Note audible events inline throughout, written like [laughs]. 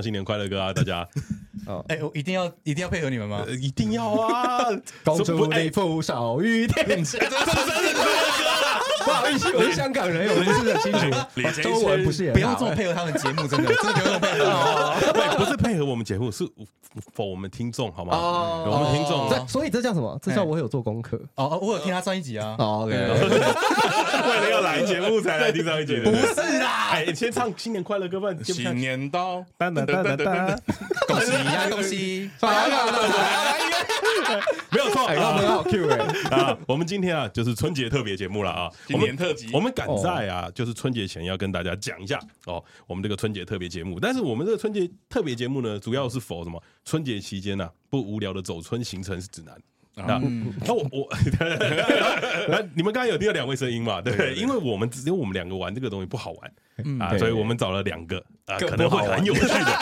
新年快乐歌啊，大家。哦，哎，我一定要一定要配合你们吗？一定要啊！公主你负少于天。不好意思，我是香港人，我们不是很清楚。[laughs] 中文不是也不要这么配合他们节目，真的，真的不要这么配合。对，[laughs] 不是配合我们节目，是 for 我们听众，好吗？我们听众。所以这叫什么？这叫我有做功课。哦，我有听他上一集啊。OK。[laughs] 为了要来节目才来听上一集。不是啦，哎，先唱新年快乐歌吧。新年到，噔噔噔噔噔，恭喜呀，恭喜！[laughs] 没有错，我们好 Q 哎啊！我们今天啊，就是春节特别节目了啊，新年特辑。我们赶在啊，就是春节前要跟大家讲一下哦，我们这个春节特别节目。但是我们这个春节特别节目呢，主要是 for 什么？春节期间呢，不无聊的走春行程指南。那那我我，[laughs] 那你们刚刚有听到两位声音嘛？对，因为我们只有我们两个玩这个东西不好玩啊，所以我们找了两个啊，可能会很有趣的。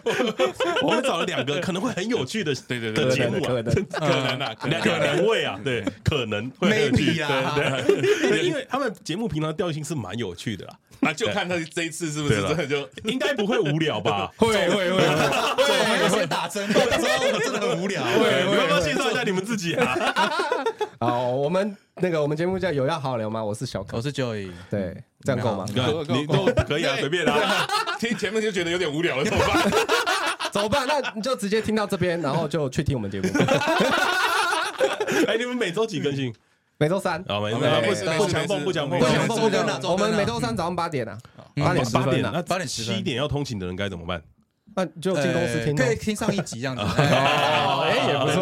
[laughs] 我们找了两个可能会很有趣的对对对节目啊，可能啊，两两位啊，对，可能会很有趣啊，对，[laughs] 因为他们节目平常调性是蛮有趣的啦，那就看他这一次是不是真的就应该不会无聊吧？会 [laughs] 会会。会，会打针，到时候真的很无聊。会，你要不要介绍一下你们自己啊？好，我们 [laughs] 那个我们节目叫有要好好聊吗？我是小可，我是 Joey，对，这样够吗？你都可以啊，[laughs] 随便啊。听前面就觉得有点无聊了，[laughs] 怎么办？怎么办？那你就直接听到这边，然后就去听我们节目。哎，你们每周几更新？每周三。啊，每周三不强风，不强风，不强风，不强风。我们每周三早上八点啊，八点八点，那八点七点要通勤的人该怎么办？那就进公司听，可以听上一集这样子。[laughs] 哎，[laughs] 也不错。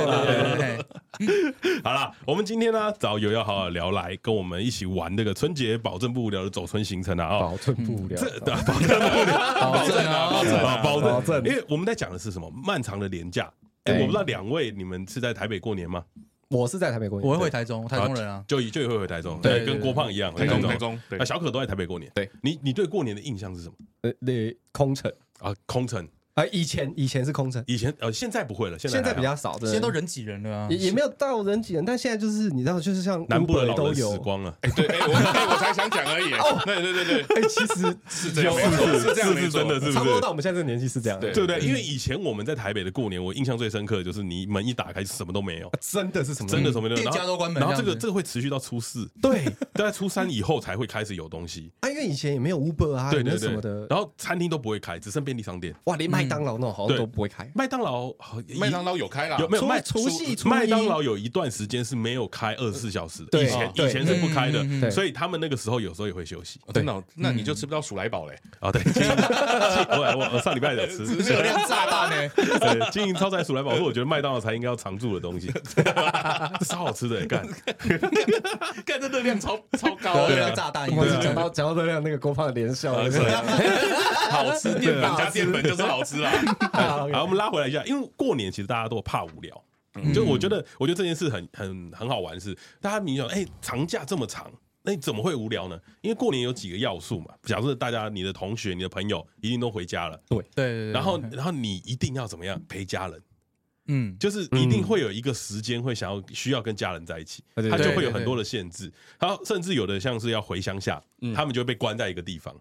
[laughs] 好了，我们今天呢找有要好好聊来跟我们一起玩这个春节保证不无聊的走春行程啊！保证不无聊，这保证不无聊，保证啊，保证，保证。因为我们在讲的是什么？漫长的年假。哎，我不知道两位你们是在台北过年吗？我是在台北过年，我会回台中，台中人啊，就就会回台中，对，跟郭胖一样，台中，台中。那小可都在台北过年，对你，你对过年的印象是什么？呃，那空城啊，空城。啊，以前以前是空城，以前呃，现在不会了，现在现在比较少，现在都人挤人了啊，也也没有到人挤人，但现在就是你知道，就是像南部的都有。死光了，哎，对，哎，我我才想讲而已，[laughs] 哦，对对对对，哎，其实是这样，是这样，是真的，是不是？差不多到我们现在这个年纪是这样，对不对？因为以前我们在台北的过年，我印象最深刻的就是你门一打开什么都没有，真的是什么，真的什么都没有，店家都关门，然后这个这个会持续到初四，对，都在初三以后才会开始有东西。啊，因为以前也没有 Uber 啊，对对什么的，然后餐厅都不会开，只剩便利商店，哇，连麦当劳那种好像都不会开。麦当劳，麦当劳有开了，有没有卖？除夕，麦当劳有一段时间是没有开二十四小时的，以前以前是不开的，所以他们那个时候有时候也会休息。真的，那你就吃不到鼠来宝嘞？啊，对，[laughs] 我我上礼拜有吃，热量炸弹呢。对，经营超载鼠来宝是我觉得麦当劳才应该要常驻的东西，[laughs] 超好吃的，干，干这热量超 [laughs] 超高，热量炸弹。我讲到讲到热量，那个郭胖的连笑，好吃，淀粉加淀粉就是好吃啊。[laughs] 好，我们。拉回来一下，因为过年其实大家都怕无聊，就我觉得，我觉得这件事很很很好玩，是大家明显哎，长假这么长，那你怎么会无聊呢？因为过年有几个要素嘛，假设大家你的同学、你的朋友一定都回家了，对。对，然后然后你一定要怎么样陪家人，嗯，就是一定会有一个时间会想要需要跟家人在一起，他就会有很多的限制，然后甚至有的像是要回乡下，他们就会被关在一个地方。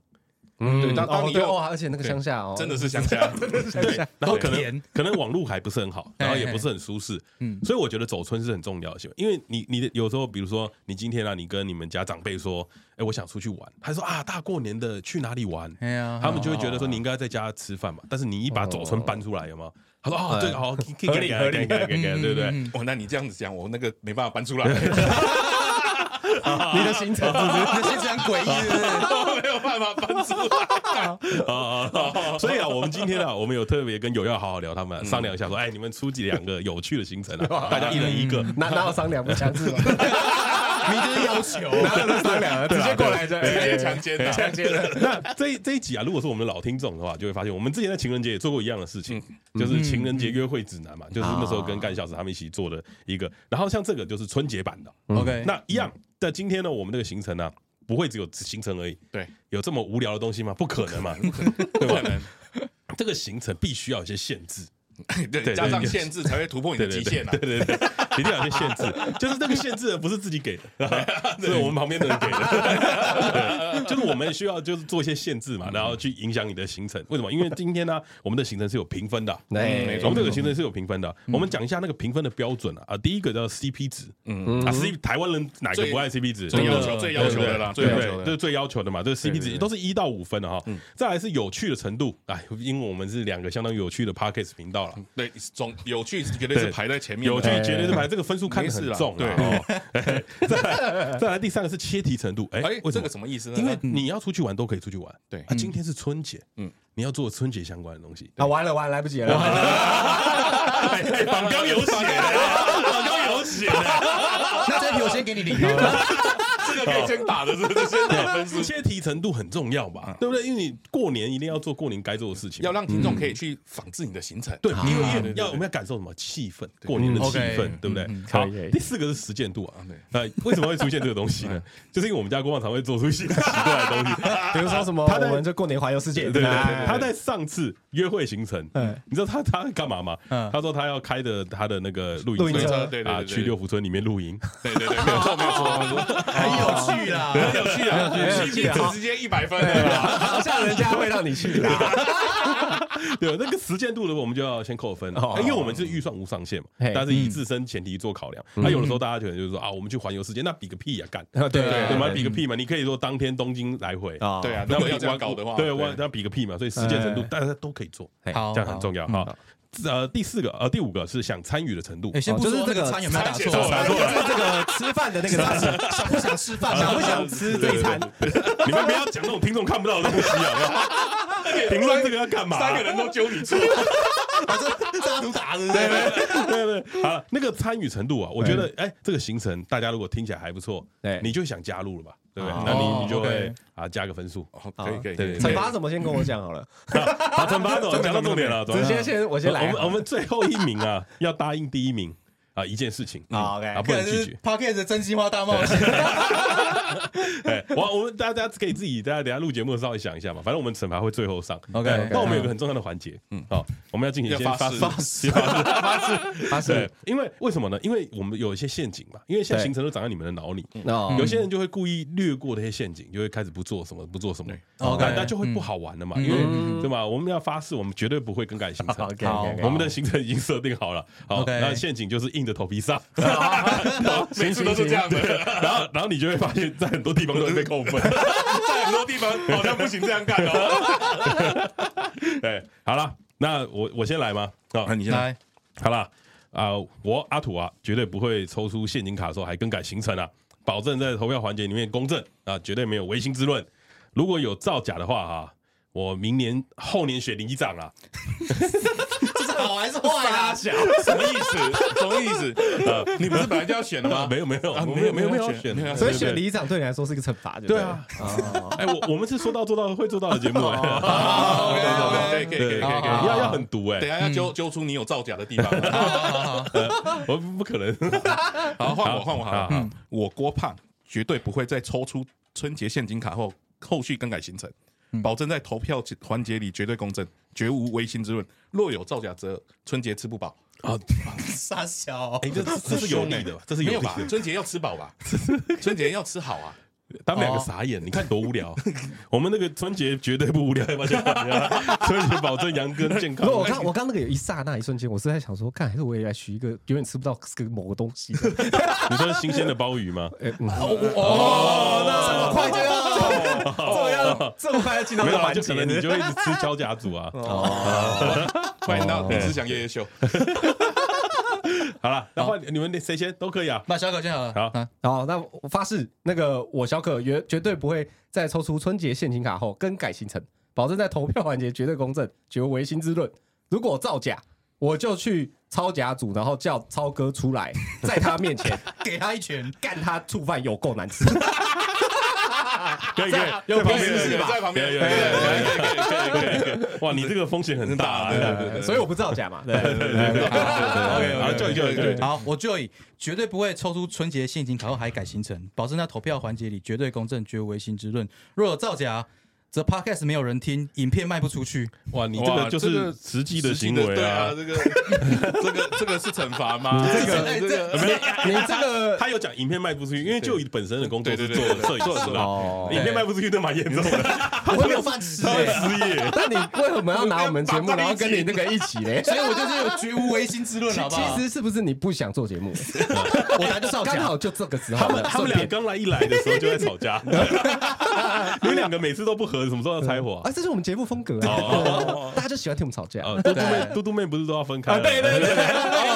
嗯，对，当当你又，而且那个乡下哦，真的是乡下，[laughs] 真的是乡下。然后可能可能网路还不是很好，然后也不是很舒适，嗯，所以我觉得走村是很重要的，因为你你的有时候，比如说你今天啊，你跟你们家长辈说，哎，我想出去玩，他说啊，大过年的去哪里玩？哎呀，他们就会觉得说你应该在家吃饭嘛，但是你一把走村搬出来，有吗？他说啊，对，好，可以给你，给你，给你，对不对？哦，那你这样子讲，我那个没办法搬出来。[laughs] 你的行程，[laughs] 你的行程很诡异，没有办法搬出来。啊，所以啊，我们今天啊，我们有特别跟有要好好聊，他们商量一下，说，哎，你们出几两个有趣的行程啊？[laughs] 大家一人一个，哪哪有商量不强制吗？[laughs] 明天要求，哪有商量？直接过来，直接强奸，强奸。那 [laughs] 这这一集啊，如果是我们的老听众的话，就会发现，我们之前在情人节也做过一样的事情，就是情人节约会指南嘛，就是那时候跟干小子他们一起做的一个。然后像这个就是春节版的，OK，那一样。在今天呢，我们这个行程呢，不会只有行程而已。对，有这么无聊的东西吗？不可能嘛，对吧？这个行程必须要有些限制。[laughs] 对，对加上限制才会突破你的极限啊！对对对，一定要有些限制，就是这个限制不是自己给的 [laughs] [laughs] 是我们旁边的人给的。就是我们需要就是做一些限制嘛，然后去影响你的行程。为什么？因为今天呢，我们的行程是有评分的。没错我们这个行程是有评分的。我们讲一下那个评分的标准啊。啊，第一个叫 CP 值，嗯啊，C 台湾人哪个不爱 CP 值？最要求最要求的啦，最要求的，这是最要求的嘛。这个 CP 值都是一到五分的哈。再来是有趣的程度，哎，因为我们是两个相当有趣的 Podcast 频道了。对，总有趣绝对是排在前面，有趣绝对是排这个分数看得很重。对，[laughs] 再来再来第三个是切题程度，哎，为这个什么意思呢？因为你要出去玩都可以出去玩。对啊，今天是春节，嗯，你要做春节相关的东西。啊，完了完了，来不及了。榜刚有写，榜刚有写。那这题我先给你零。这个可以先打的，是不是？先打分数。切题程度很重要吧？对不对？因为你过年一定要做过年该做的事情，要让听众可以去仿制你的行程。对，因为要我们要感受什么气氛，过年的气氛，对不对？好，第四个是实践度啊。呃，为什么会出现这个东西呢？[laughs] 就是因为我们家郭胖常会做出一些奇怪的东西，[laughs] 比如说什么，他我们这过年环游世界。对对对，他在上次约会行程，你知道他他干嘛吗？他说他要开着他的那个露营车，对啊，去六福村里面露营。对对对，没有错没有错，很有趣啦。[laughs] 很有趣啊！CP 值直接一百分，好像人家会让你去啦。对，那个实践度的我们就要先扣分，因为我们是预算无上限嘛，但是以自身前提做考量。那有的时候大家可能就是说啊，我们去环游世界，那比个屁呀，干！对对嘛，比个屁嘛！你可以说当天东京来回啊，对啊，那要这样搞的话，对，我要比个屁嘛。所以实践程度大家都可以做，这样很重要哈。呃，第四个呃，第五个是想参与的程度。先不说这个餐有没有打错，就是这个吃饭的那个餐，[laughs] 想不想吃饭，想不想吃这一餐？你们不要讲那种听众看不到的东西啊！[laughs] 评论这个要干嘛？三个人都揪你做，[laughs] 这这图打的，对对对对。好，那个参与程度啊，我觉得哎，这个行程大家如果听起来还不错，对，你就想加入了吧？对不对？那你你就会啊加个分数，可以可以。对，惩罚怎么先跟我讲好了？[laughs] 好，惩罚怎么讲到重点了？直接先我先来。我们我们最后一名啊，要答应第一名。啊，一件事情啊，OK，啊，不能拒绝。Podcast 的真心话大冒险。哎，[laughs] 我我们大家大家可以自己大家等下录节目的时候稍微想一下嘛，反正我们惩罚会最后上。OK，那我们有个很重要的环节，嗯，好，我们要进行先 [laughs] 发誓，发誓，发誓，发誓。因为为什么呢？因为我们有一些陷阱嘛，因为现在行程都长在你们的脑里，有些人就会故意略过这些陷阱，就会开始不做什么，不做什么，那那就会不好玩了嘛。因为对吧？我们要发誓，我们绝对不会更改行程。[laughs] OK，我们的行程已经设定好了，好，那陷阱就是硬着头皮上。[laughs] 每次都是这样的，然后然后你就会发现，在很多地方都会被扣分，[laughs] 在很多地方好像不行这样干哦。[laughs] 对，好了，那我我先来吗？啊，那你先来。好了，啊，我阿土啊，绝对不会抽出现金卡的时候还更改行程啊，保证在投票环节里面公正啊，绝对没有违心之论。如果有造假的话哈，我明年后年选里长啊。好还是坏啊？什么意思？什么意思？呃，你不是本来就要选的吗？没有没有没有没有没有选，所以选里长对你来说是一个惩罚，对啊。哎，我我们是说到做到会做到的节目，可以可以可以可以，要要很毒哎，等下要揪揪出你有造假的地方。我不可能。好，换我换我好，我郭胖绝对不会再抽出春节现金卡后后续更改行程。保证在投票环节里绝对公正，绝无违心之论。若有造假，者春节吃不饱。啊，[laughs] 傻小，哎，这这是有理的吧？这是有理的。[laughs] 春节要吃饱吧？春节要吃好啊！他们两个傻眼，你看多无聊。[laughs] 我们那个春节绝对不无聊，要不要？春节保证阳光健康。我刚我刚那个有一刹那一瞬间，我是在想说，看还是我也来取一个永远吃不到个某个东西。[laughs] 你说是新鲜的鲍鱼吗？[laughs] 哦，那这么快就要？这么这么快要进到这个环节？可能你就会一直吃焦甲组啊。哦欢迎到思想夜夜秀。好了，那换你们谁先都可以啊。那小可先好了。好，好，那我发誓，那个我小可绝绝对不会在抽出春节现金卡后更改行程，保证在投票环节绝对公正，绝无违心之论。如果造假，我就去抄假组，然后叫超哥出来，在他面前 [laughs] 给他一拳，干他醋饭有够难吃。可以可以，有旁边是吧？在旁边，可以可以可以可以。哇，你这个风险很大，对对对，所以我不造假嘛。对对对对，OK，好，就就就好，我就以绝对不会抽出春节现金卡后还改行程，保证在投票环节里绝对公正，绝无违心之论。若有造假，这 podcast 没有人听，影片卖不出去。哇，你这个就是实际的行为啊！这个 [laughs] 这个这个是惩罚吗？这个这个没有，你这个 [laughs] 他有讲影片卖不出去，因为就以本身的工作是做摄影师哦的，影片卖不出去都蛮严重的，我没有饭吃失业。那你为什么要拿我们节目，然后跟你那个一起嘞？[laughs] 所以我就是有绝无唯心之论，好不好？其实是不是你不想做节目？我来就造假，刚好就这个时候他们他们俩刚来一来的时候就在吵架，你们两个每次都不和，什么时候要拆伙啊，这是我们节目风格啊，哦 [laughs] 大家就喜欢听我们吵架。啊，嘟嘟妹，嘟嘟妹不是都要分开？对对对，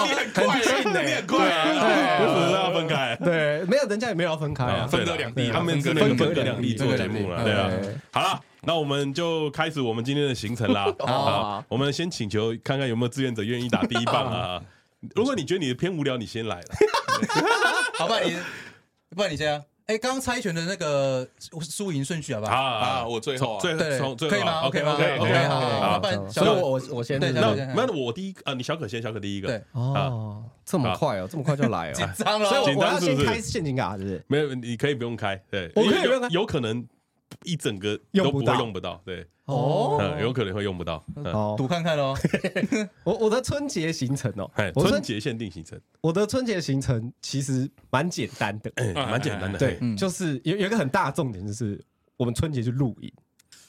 你很快，你很快啊！不是都要分开？对，没有人家也没有要分开啊，分隔两地他们是那个分隔分隔两地做节目了，对啊。好了，那我们就开始我们今天的行程啦。好，[laughs] 我们先请求看看有没有志愿者愿意打第一棒啊。[laughs] 如果你觉得你的偏无聊，你先来了。好吧？你不然你先啊。哎，刚刚猜拳的那个输赢顺序好不好？啊，我最后最对，从最可以吗？OK 吗 OK OK，好好好，不然所以我我我先对那对那我第一啊，你小可先，小可第一个。对，哦，这么快哦，这么快就来哦，紧张了，所以我我要先开陷阱卡，是不是？没有，你可以不用开。对，我可以不用开有可能一整个都不会用不到用不到。对，哦嗯，有可能会用不到。嗯，哦，赌看看喽。[laughs] 我我的春节行程哦春春节限定行程，我的春节行程其实蛮简单的，哎，蛮简单的。对嗯，就是有有一个很大的重点，就是我们春节去露营，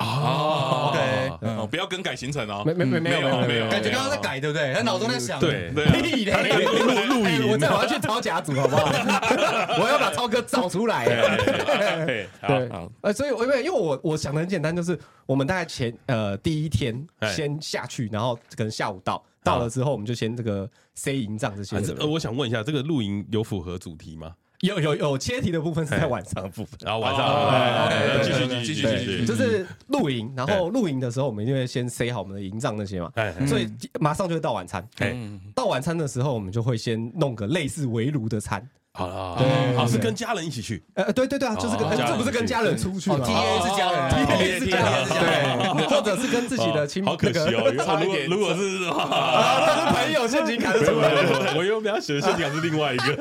哦，OK，哦，不要更改行程哦。没没没没有没有没有，感觉刚刚在改，对不对？他脑中在想，对对啊，屁嘞！露露营哎我再我要去抄甲组好不好？[laughs] 我要把超哥找出来。哎对好，呃，所以我因为因为我我想的很简单，就是我们大概前呃第一天哎先下去，然后可能下午到，到了之后我们就先这个 C 营帐这些呃，我想问一下，这个露营有符合主题吗？有有有切题的部分是在晚上的部分。然后晚上继续继续继续继，续，就是露营，然后露营的时候，我们就会先塞好我们的营帐那些嘛，哎所以马上就会到晚餐。哎，到晚餐的时候，我们就会先弄个类似围炉的餐。好了，对好是跟家人一起去，呃，对对对啊，就是跟哦这不是跟家人出去吗哦，TA 是家人，TA 是家人，TA 是家人。对，[laughs] 或者是跟自己的亲好可惜哦。个如果如果是 [laughs] 啊，[laughs] 那是朋友陷阱卡就没有出来了。我又比较写的陷阱卡是另外一个，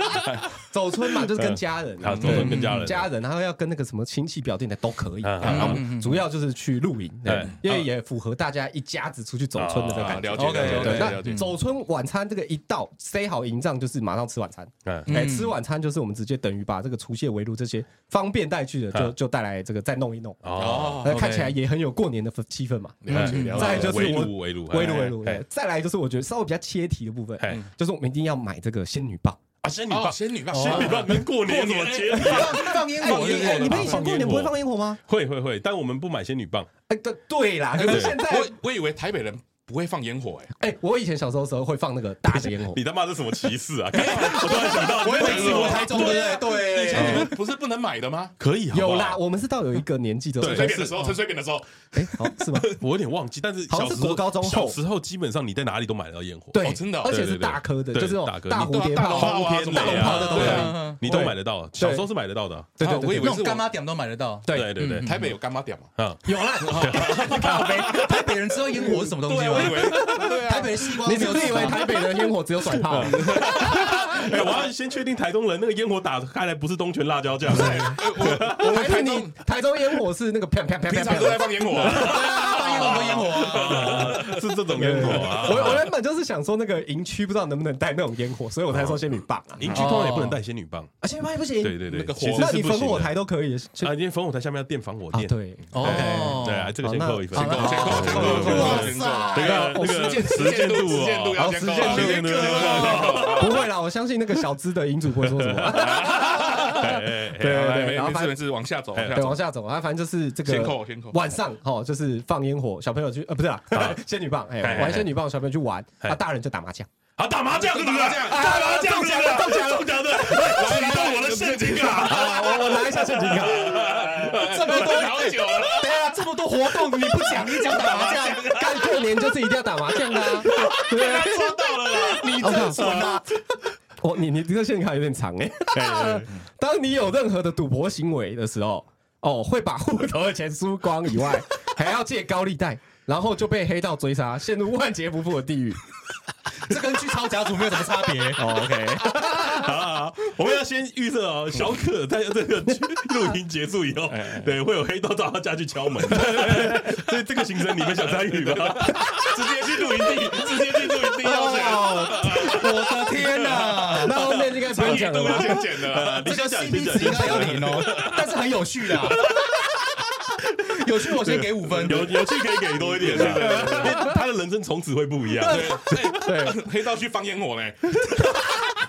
走村嘛，就是跟家人。啊，走春跟家人，家人，然后要跟那个什么亲戚表弟的都可以。嗯然后主要就是去露营，对。嗯，因为也符合大家一家子出去走村的这个啊感觉。了解那。走村晚餐这个一到塞好营帐，就是马上吃晚餐。嗯。哎，吃晚餐就是我们直接等于把这个除夕围炉这些方便带去的，就嗯就带来这个再弄一弄，哦，那看起来也很有过年的气氛嘛。再就是我围炉围炉围炉围炉，再来就是我觉得稍微比较切题的部分哎，就是我们一定要买这个仙女棒。啊，仙女哦，棒，仙女棒，仙女棒跟过年怎么接？放烟火，你们以前过年不会放烟火吗？会会会，但我们不买仙女棒，哎，对对啦，可是现在我我以为台北人不会放烟火，哎，哎，我以前小时候的时候会放那个大的烟火。你他妈是什么歧视啊？[laughs] 我突然想到，我以为是我台中，对不对？对，以前你们不是不能买的吗？可以，好不好？有啦，，我们是到有一个年纪之后，对陈水扁的时候，陈水扁的时候，哎，好是吗？[laughs] 我有点忘记，但是好像是小时候国高中后。小时候基本上你在哪里都买得到烟火，对哦真的哦？而且是对对对。大颗的，对就是那大颗。种大蝴蝶炮、大大轰天雷大龙炮的都可以。对啊，你都买得到，小时候是买得到的，对对我以为是那种干妈点都买得到。对。对对对，台北有干妈点嘛？嗯，有啦，[laughs] 靠北。台北人知道烟火是什么东西我以？为台北的西瓜你是不是以为台北的烟火只有甩炮？[laughs] 哎，我要先确定台东人那个烟火打开来不是东泉辣椒酱，还是你台中烟火是那个啪啪啪平常都？在放烟火啊，对啊，放烟火多烟火啊！是这种烟火啊。我我原本就是想说那个营区不知道能不能带那种烟火，所以我才说仙女棒啊。营区通常也不能带仙女棒，啊，仙女棒也不行。对对对那个，火那你烽火台都可以啊，因为烽火台下面要垫防火垫，啊对。哦，对啊，这个先扣一分，先扣，先扣，先扣，哇先扣。塞这个那个实践实践度实践度哦，要先扣，好实践度实践度先扣不会啦，我相信那个小资的银主不会说什么。[laughs] 哎哎哎对对然后反没没事没事，往下走，往下对，走往。下走啊，反正就是这个晚上哦，就是放烟火，小朋友去呃不是啊，[laughs] 仙女棒，哎，玩仙女棒，小朋友去玩，啊，大人就打麻将。啊，打麻将，打麻将打麻将，中奖了，中奖了，中奖的，来到我的陷阱卡，啊，我我拿一下陷阱卡。这么多好久了，对啊，这么多活动你不讲，你讲打麻将，干过年就是一定要打麻将的啊。对啊，抓到了啦，你这蠢啊！我你你这个陷阱卡有点长哎。当你有任何的赌博行为的时候，哦，会把户头的钱输光以外，还要借高利贷，然后就被黑道追杀，陷入万劫不复的地狱。[laughs] 这跟去抄家族没有什么差别。哦 OK，好好 [laughs] 好，我们要先预测哦，小可在这个录音结束以后，对，会有黑道到他家去敲门，所以这个行程你们想参与吗？直接去露营地，直接去露营地要钱，我的天哪！那后面应该不用讲了吧？先剪的，你这个先讲，CP 值应该要零哦，但是很有趣的啊，有趣我先给五分，有有趣可以给多一点的，因为他的人生从此会不一样。对对，黑道去放烟火嘞，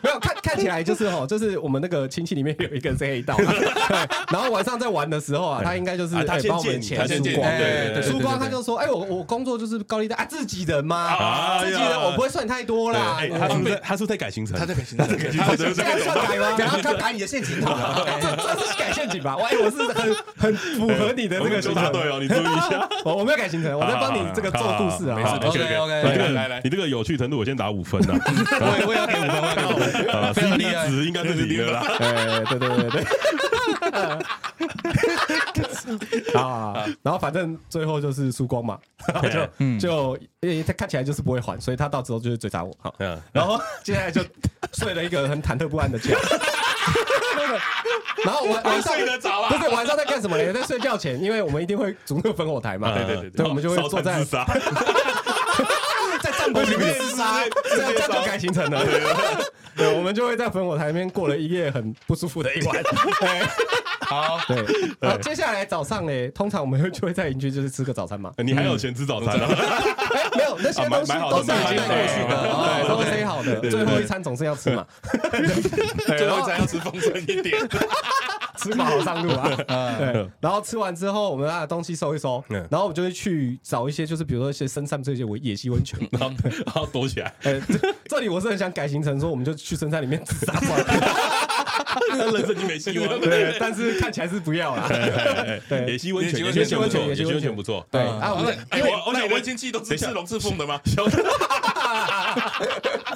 没有看看起来就是哦，[laughs] 就是我们那个亲戚里面有一个人是黑道，[laughs] 对，然后晚上在玩的时候啊，他应该就是他先借钱，他先借你，对对输光他就说，哎，我我工作就是高利贷啊，自己人嘛，自己人我不会算太多啦。他是不是他是在改行程？他在改行程，他在改行程，这样算改吗？[laughs] 然后他改你的陷阱塔，这这是改陷阱吧？我我是很很符合你的那个行程，对哦，你注意一下，我我没有改行程，我在帮你这个做故事啊。没事，OK OK，来来来，你这个有趣程度我先打五分啊，我也我也要给五分，我也给五分，非常厉害，值应该是你的啦。哎，对对对对。啊，然后反正最后就是输光嘛，就就因为他看起来就是不会还，所以他到时候就会追杀我。好，然后接下来就睡了一个很忐忑不安的觉。然后晚晚上睡得着啊？不是晚上在干什么呢？在睡觉前，因为我们一定会组那个烽火台嘛。对对对，对，我们就会坐在在帐篷里面自杀，[laughs] 这样这就改行程了。对，[laughs] 我们就会在烽火台里面过了一夜很不舒服的一晚。[laughs] 好，对，然后接下来早上呢，通常我们会就会在营区就是吃个早餐嘛。你还有钱吃早餐啊？哎，没有，那些东西都是已经过去的，对，都是塞好的。最后一餐总是要吃嘛，最后一餐要吃丰盛一点，吃饱好上路啊。[laughs] 对，然后吃完之后，我们把东西收一收，然后我们就会去找一些，就是比如说一些深山这些野溪温泉，[laughs] 然后然后躲起来。哎，这里我是很想改行程，说我们就去深山里面自杀算了。[laughs] 人生已经没希望，[laughs] 对，但是看起来是不要了。[laughs] 对，野溪温泉，野溪温泉，野溪温泉不错。对啊，我们因为我我想温馨器都是吃龙刺凤的吗？[laughs]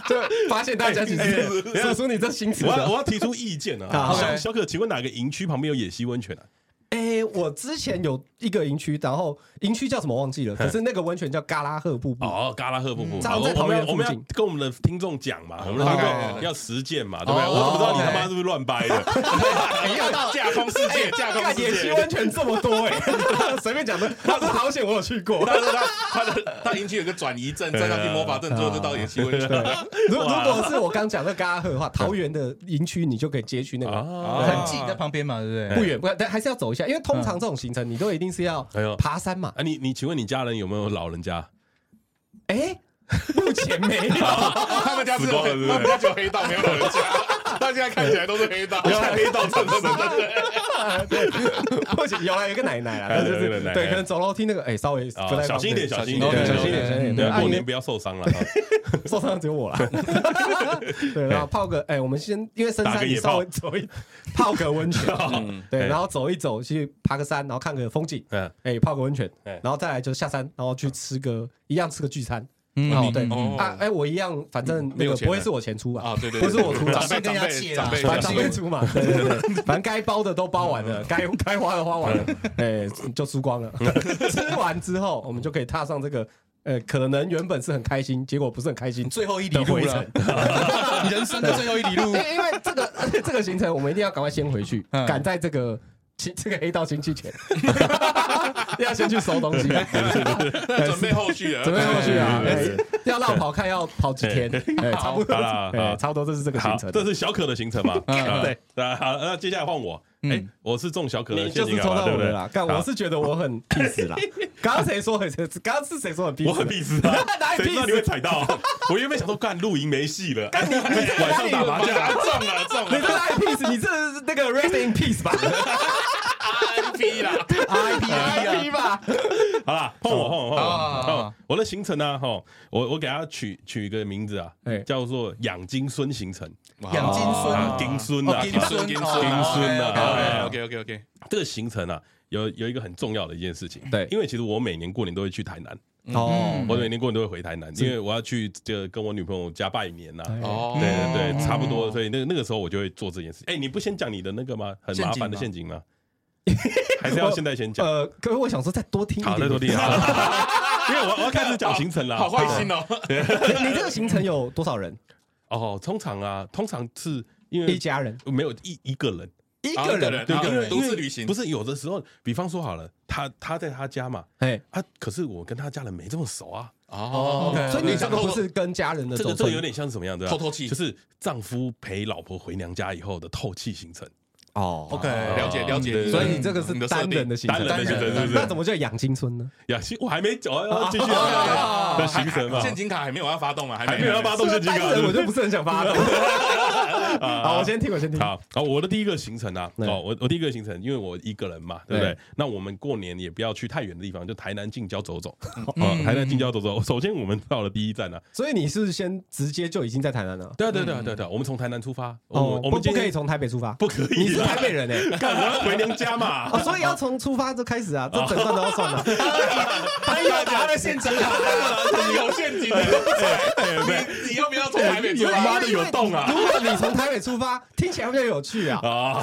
就发现大家其实，叔叔你这心思，我我要提出意见啊。小小可，请问哪个营区旁边有野溪温泉啊？哎，我之前有一个营区，然后营区叫什么忘记了，可是那个温泉叫嘎拉赫瀑布。哦，嘎拉赫瀑布。在桃园我们要跟我们的听众讲嘛，我们的听众要实践嘛，对不对？我怎么知道你他妈是不是乱掰的？你要到架空世界，架空世界。野溪温泉这么多哎，[laughs] 随便讲的。他说好险，我有去过。[laughs] 他说他他的他营区有个转移阵，站上去魔法阵之后就到野溪温泉。[laughs] 如如果是我刚讲的嘎拉赫的话，桃园的营区你就可以接去那个，很近，在旁边嘛，对不对？不远，不但还是要走一下，因为通常这种行程你都一定是要爬山嘛。啊，你你请问你家人有没有老人家？哎，目前没有，他们家只有他们家只有黑道，没有老人家。他现在看起来都是黑道，黑道成分的。对，目前有来有个奶奶啊，对对，可能走楼梯那个哎，稍微小心一点，小心一点，小心一点，小心一点。过年不要受伤了，[laughs] 受伤只有我了。对，然后泡个哎，我们先因为深山你稍微走一泡个温泉，[laughs] 对，然后走一走去爬个山，然后看个风景，哎，泡个温泉，然后再来就下山，然后去吃个一样吃个聚餐。哦，对啊，哎，我一样，反正那个不会是我钱出吧？啊，对对，不是我出，长辈跟人家借啦，长辈出嘛，对对对，反正该包的都包完了，该 [laughs] 该花的花完了，哎，就输光了。[laughs] 吃完之后，我们就可以踏上这个，呃，可能原本是很开心，结果不是很开心，最后一里路了，[laughs] 人生的最后一里路。因为这个这个行程，我们一定要赶快先回去，赶在这个。这个黑道先去钱，[laughs] 要先去收东西，准备后续啊，准备后续啊，要绕跑看要跑几天，差不多了，差不多这是这个行程，这是小可的行程嘛？[laughs] 对，好，那接下来换我，哎，我是中小可的，就是抽到我的啦。干我是觉得我很 peace 啦。[laughs] 刚刚谁说很？刚刚是谁说很 peace？我很 peace 啊，[laughs] 谁知道你会踩到？[laughs] 我原本想说干露营没戏了，晚上打麻将中了中了，你这是 peace？你这是那个 rest in peace 吧？I P 啦，I P I P 吧，好啦，[laughs] 碰我碰我碰我，我的行程呢？哈，我我给他取取一个名字啊，叫做养金孙行程，养金孙，金孙啊，金孙，金孙啊，OK OK OK，这个行程啊，有有一个很重要的一件事情，对，因为其实我每年过年都会去台南，哦，我每年过年都会回台南，因为我要去就跟我女朋友家拜年呐，哦，对对对，差不多，所以那那个时候我就会做这件事。哎，你不先讲你的那个吗？很麻烦的陷阱吗？[laughs] 还是要现在先讲？呃，可是我想说再多听一点，好，再多听，[laughs] 因为我我要开始讲行程了，好开心哦！[laughs] 你这个行程有多少人？哦，通常啊，通常是因为一家人。没有一一个人，啊一个人，人对，啊因为独自旅行。不是有的时候，比方说好了，他他在他家嘛，哎，啊，可是我跟他家人没这么熟啊，哦所以你这个不是跟家人的这个这个有点像是什么样子啊？透透气。就是丈夫陪老婆回娘家以后的透气行程。哦 OK 了解了解。所以你这个是单人的行程，单人的行程是不是那怎么叫养金村呢？呀，行我还没走，要继续。[laughs] 啊的行程嘛，现金卡还没有要发动啊，还还没有要发动现金卡。我就不是很想发动。[laughs] 好，我先听，我先听。好，好，我的第一个行程啊，哦，我我第一个行程，因为我一个人嘛，对。不对？对？那我们过年也不要去太远的地方，就台南近郊走走。嗯。哦，台南近郊走走。首先我们到了第一站呢，所以你是先直接就已经在台南了？对啊对啊对啊对啊对啊，我们从台南出发，我们我们今天不可以从台北出发，不可以台北人哎。干我要回娘家嘛哦，，所以要从出发就开始啊，这整段都要算了。他有他的陷阱卡，有陷阱的，你你要不要从台北出发？妈的有洞啊如果你从台北出发，听起来比较有趣啊。啊！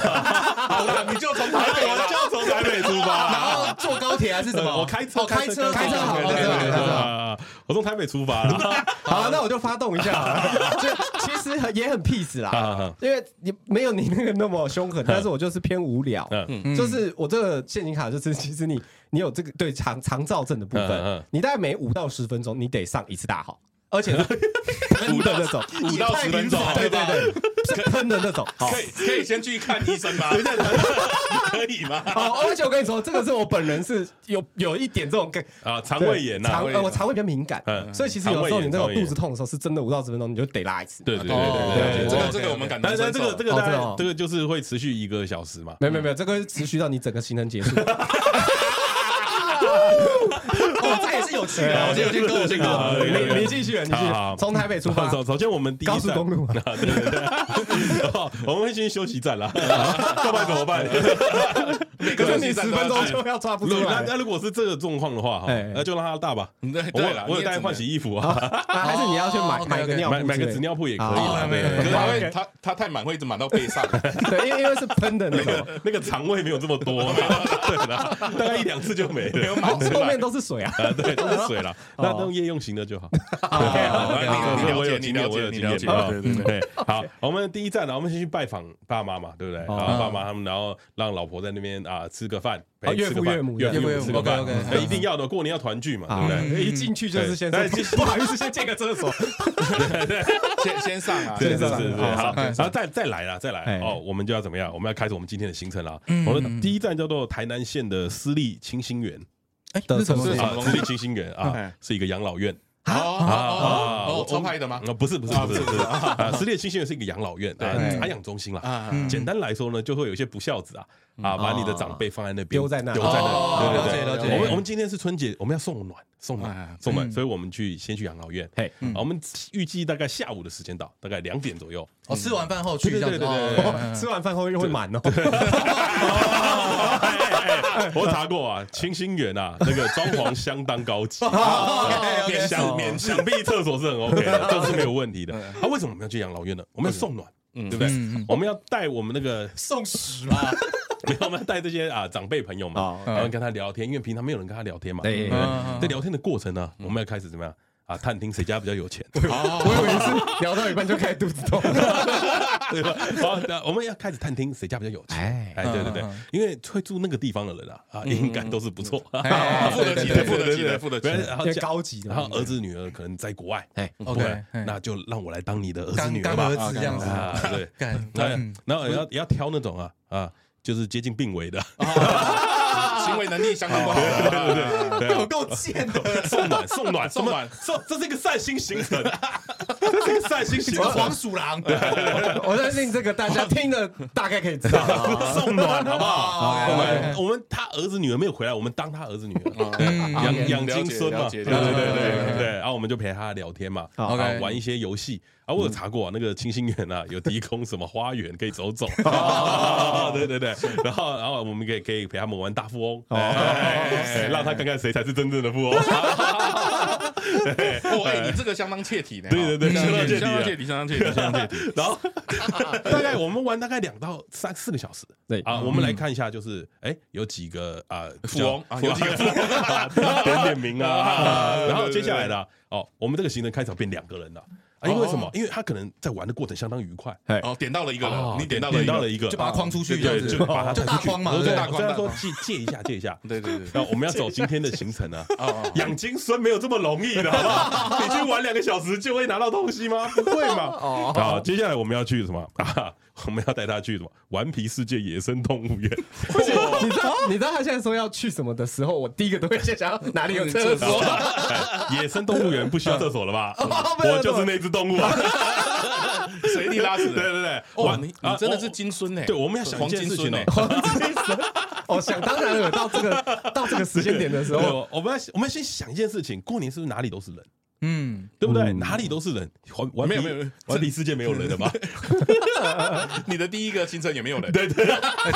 好了，你就从台北我就从台北出发然。后坐高铁还是什么？我开车，哦开车，开车好对对对我从台北出发了。[laughs] 好，那我就发动一下。就 [laughs] 其实很也很 peace 啦，因为你没有你那个那么凶狠，但是我就是偏无聊。嗯。就是我这个陷阱卡，就是其实你你有这个对长长照症的部分嗯，你大概每五到十分钟你得上一次大号，而且是喷的那种，五到十分钟，对对对，是喷的那种。好可以可以先去看医生吗？可以吗？好，而且我跟你说，这个是我本人是有有一点这种感，啊，肠胃炎呐，肠呃我肠胃比较敏感，嗯所以其实有时候你那种肚子痛的时候，是真的五到十分钟你就得拉一次。对对对哦对对对。这个这个我们感同身受但是这个这个大概哦真的哦这个就是会持续一个小时嘛。没有没有没有，这个持续到你整个行程结束。[laughs] [laughs] [laughs] 我先我先跟我先跟好我。你你继续，你继好好续，从台北出发，首首先我们第一站。高速公路啊，[laughs] 对对对，[laughs] 我们会先休息站啦，[laughs] 要不然怎么办？可是你十分钟就要抓不出来。那那如果是这个状况的话，那就让他大吧。对我我有带换洗衣服啊，啊还是你要去买哦买个尿布买买个纸尿布也可以可是他会他他太满会一直满到背上，对，因为因为是喷的那个，那个肠胃没有这么多，对啦，大概一两次就没了。后面都是水啊。啊，对，都是水啦。[laughs] 那那用夜用型的就好。OK 好好你你了解我有经验，我有经验。你了解啊对对对对，好，我们第一站呢，我们先去拜访爸妈嘛，对不对？然后爸妈他们，然后让老婆在那边啊吃个饭，陪岳吃个饭父岳母岳父岳母吃个饭一定要的，过年要团聚嘛，对不啊，对？一进去就是先 [laughs] 不好意思，先借个厕所。先 [laughs] 先上啊，是是是先上是，好好，然后再再来啦，再来哎哦，我们就要怎么样？我们要开始我们今天的行程啦。我们第一站叫做台南县的私立清新园哎，的是什么什么啊，东西私立清新园 [laughs] 啊哎，是一个养老院。哦哦哦我哦，超派的吗？啊，不是不是不是不是啊，私立清新园是一个养老院啊，对。安养中心啦。啊，简单来说呢，就会有一些不孝子啊，啊，把你的长辈放在那边，丢在那丢在哦那，对了解对对了解我们我们今天是春节，我们要送暖，送暖嗯，送暖，所以我们去先去养老院。嘿，啊我们预计大概下午的时间到，大概两点左右。哦，吃完饭后去。对对对对吃完饭后又会满哦。[laughs] [laughs] 我查过啊，清新园啊，那个装潢相当高级，，[laughs] OK，OK，想免想必厕所是很 OK 的，这是没有问题的。啊，为什么我们要去养老院呢？我们要送暖，对不对？我们要带我们那个送屎嘛。[laughs] 没有，我们要带这些啊长辈朋友嘛哦，然后跟他聊天，因为平常没有人跟他聊天嘛。对在聊天的过程呢，我们要开始怎么样啊？探听谁家比较有钱，我以为是 [laughs] 聊到一半就开始肚子痛。[laughs] 对吧？好，那我们要开始探听谁家比较有钱。哎哎，对对对因为会住那个地方的人啊，啊，应该都是不错。哎付得起的，付得起的，付得起的。然后越高级的然后儿子女儿可能在国外，哎，OK，那就让我来当你的儿子女儿吧。儿子这样子。啊，对，干那嗯然后也要也要挑那种啊啊，就是接近病危的，[laughs] 行为能力相当不好。的，对有够贱的，送暖送暖。送暖送，这是一个善心行程，[laughs] 这是一个善心行程。黄。鼠狼。我相信这个大家听的大概可以知道。啊。[laughs] 送暖好不好？我哦们我们他儿子女儿没有回来，我们当他儿子女儿，嗯养养金孙嘛，对对对对对，然后我们就陪他聊天嘛，OK 玩一些游戏啊，我有查过啊，那个清新园啊，有低空什么花园可以走走，[laughs] [laughs] 对对对，然后然后我们可以可以陪他们玩大富翁，哎让他看看谁才是真正的富翁，哦，哎，你 [laughs] 这个相当切题呢。对对对相当切题啊。相当切题，相当切题，相当切题。然后大概我们玩大概两到三四个小时，对。啊，我们来看一下，就是哎有几个啊富翁啊，富翁有几个富翁？点点名啊，然后接下来的哦，我们这个行程开场变两个人了啊因为什么？因为他可能在玩的过程相当愉快，哦，点到了一个哦人，你点到了点一个到了一个，就把它框出去，对，就把它就大框嘛，对对不对大框虽然说借借一下，借一下，[laughs] 对对对，那我们要走今天的行程啊。[laughs] 哦，养金孙没有这么容易的，好不好？[laughs] 你去玩两个小时就会拿到东西吗？不会嘛。哦好，接下来我们要去什么啊？[laughs] 我们要带他去什么？顽皮世界野生动物园。你知道你知道他现在说要去什么的时候，我第一个都会先想到哪里有厕所。哎野生动物园不需要厕所了吧？[laughs] 我就是那只动物啊！随地拉屎对的，对对，哇，你啊你真的是金孙呢？对，我们要想一件事情呢黄。哦，想当然了，到这个到这个时间点的时候，我们要我们要先想一件事情，过年是不是哪里都是人？嗯，对不对？嗯。哪里都是人，顽顽皮没有没有没有。顽皮世界没有人的吧？[laughs] 你的第一个行程也没有人，对对，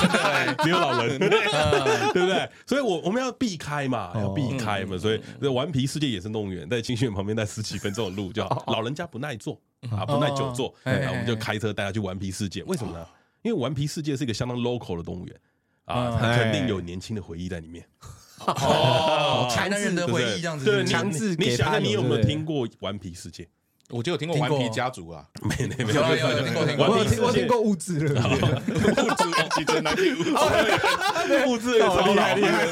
[laughs] 没有老人，[laughs] 对。不对？所以我我们要避开嘛，要避开嘛。所以这顽皮世界野生动物园在清训旁边，在十几分钟的路，叫老人家不耐坐啊，不耐久坐，哎然后我们就开车带他去顽皮世界。为什么呢？因为顽皮世界是一个相当 local 的动物园啊，它肯定有年轻的回忆在里面。哦，台南人的回忆这样子，对强制你想你有没有听过顽皮世界？我就有听过顽皮家族啊，[laughs] 没没没有啊有有听过听过。我有听我顽皮世界听过物质乐园，物质其实难听，物质也超厉害厉害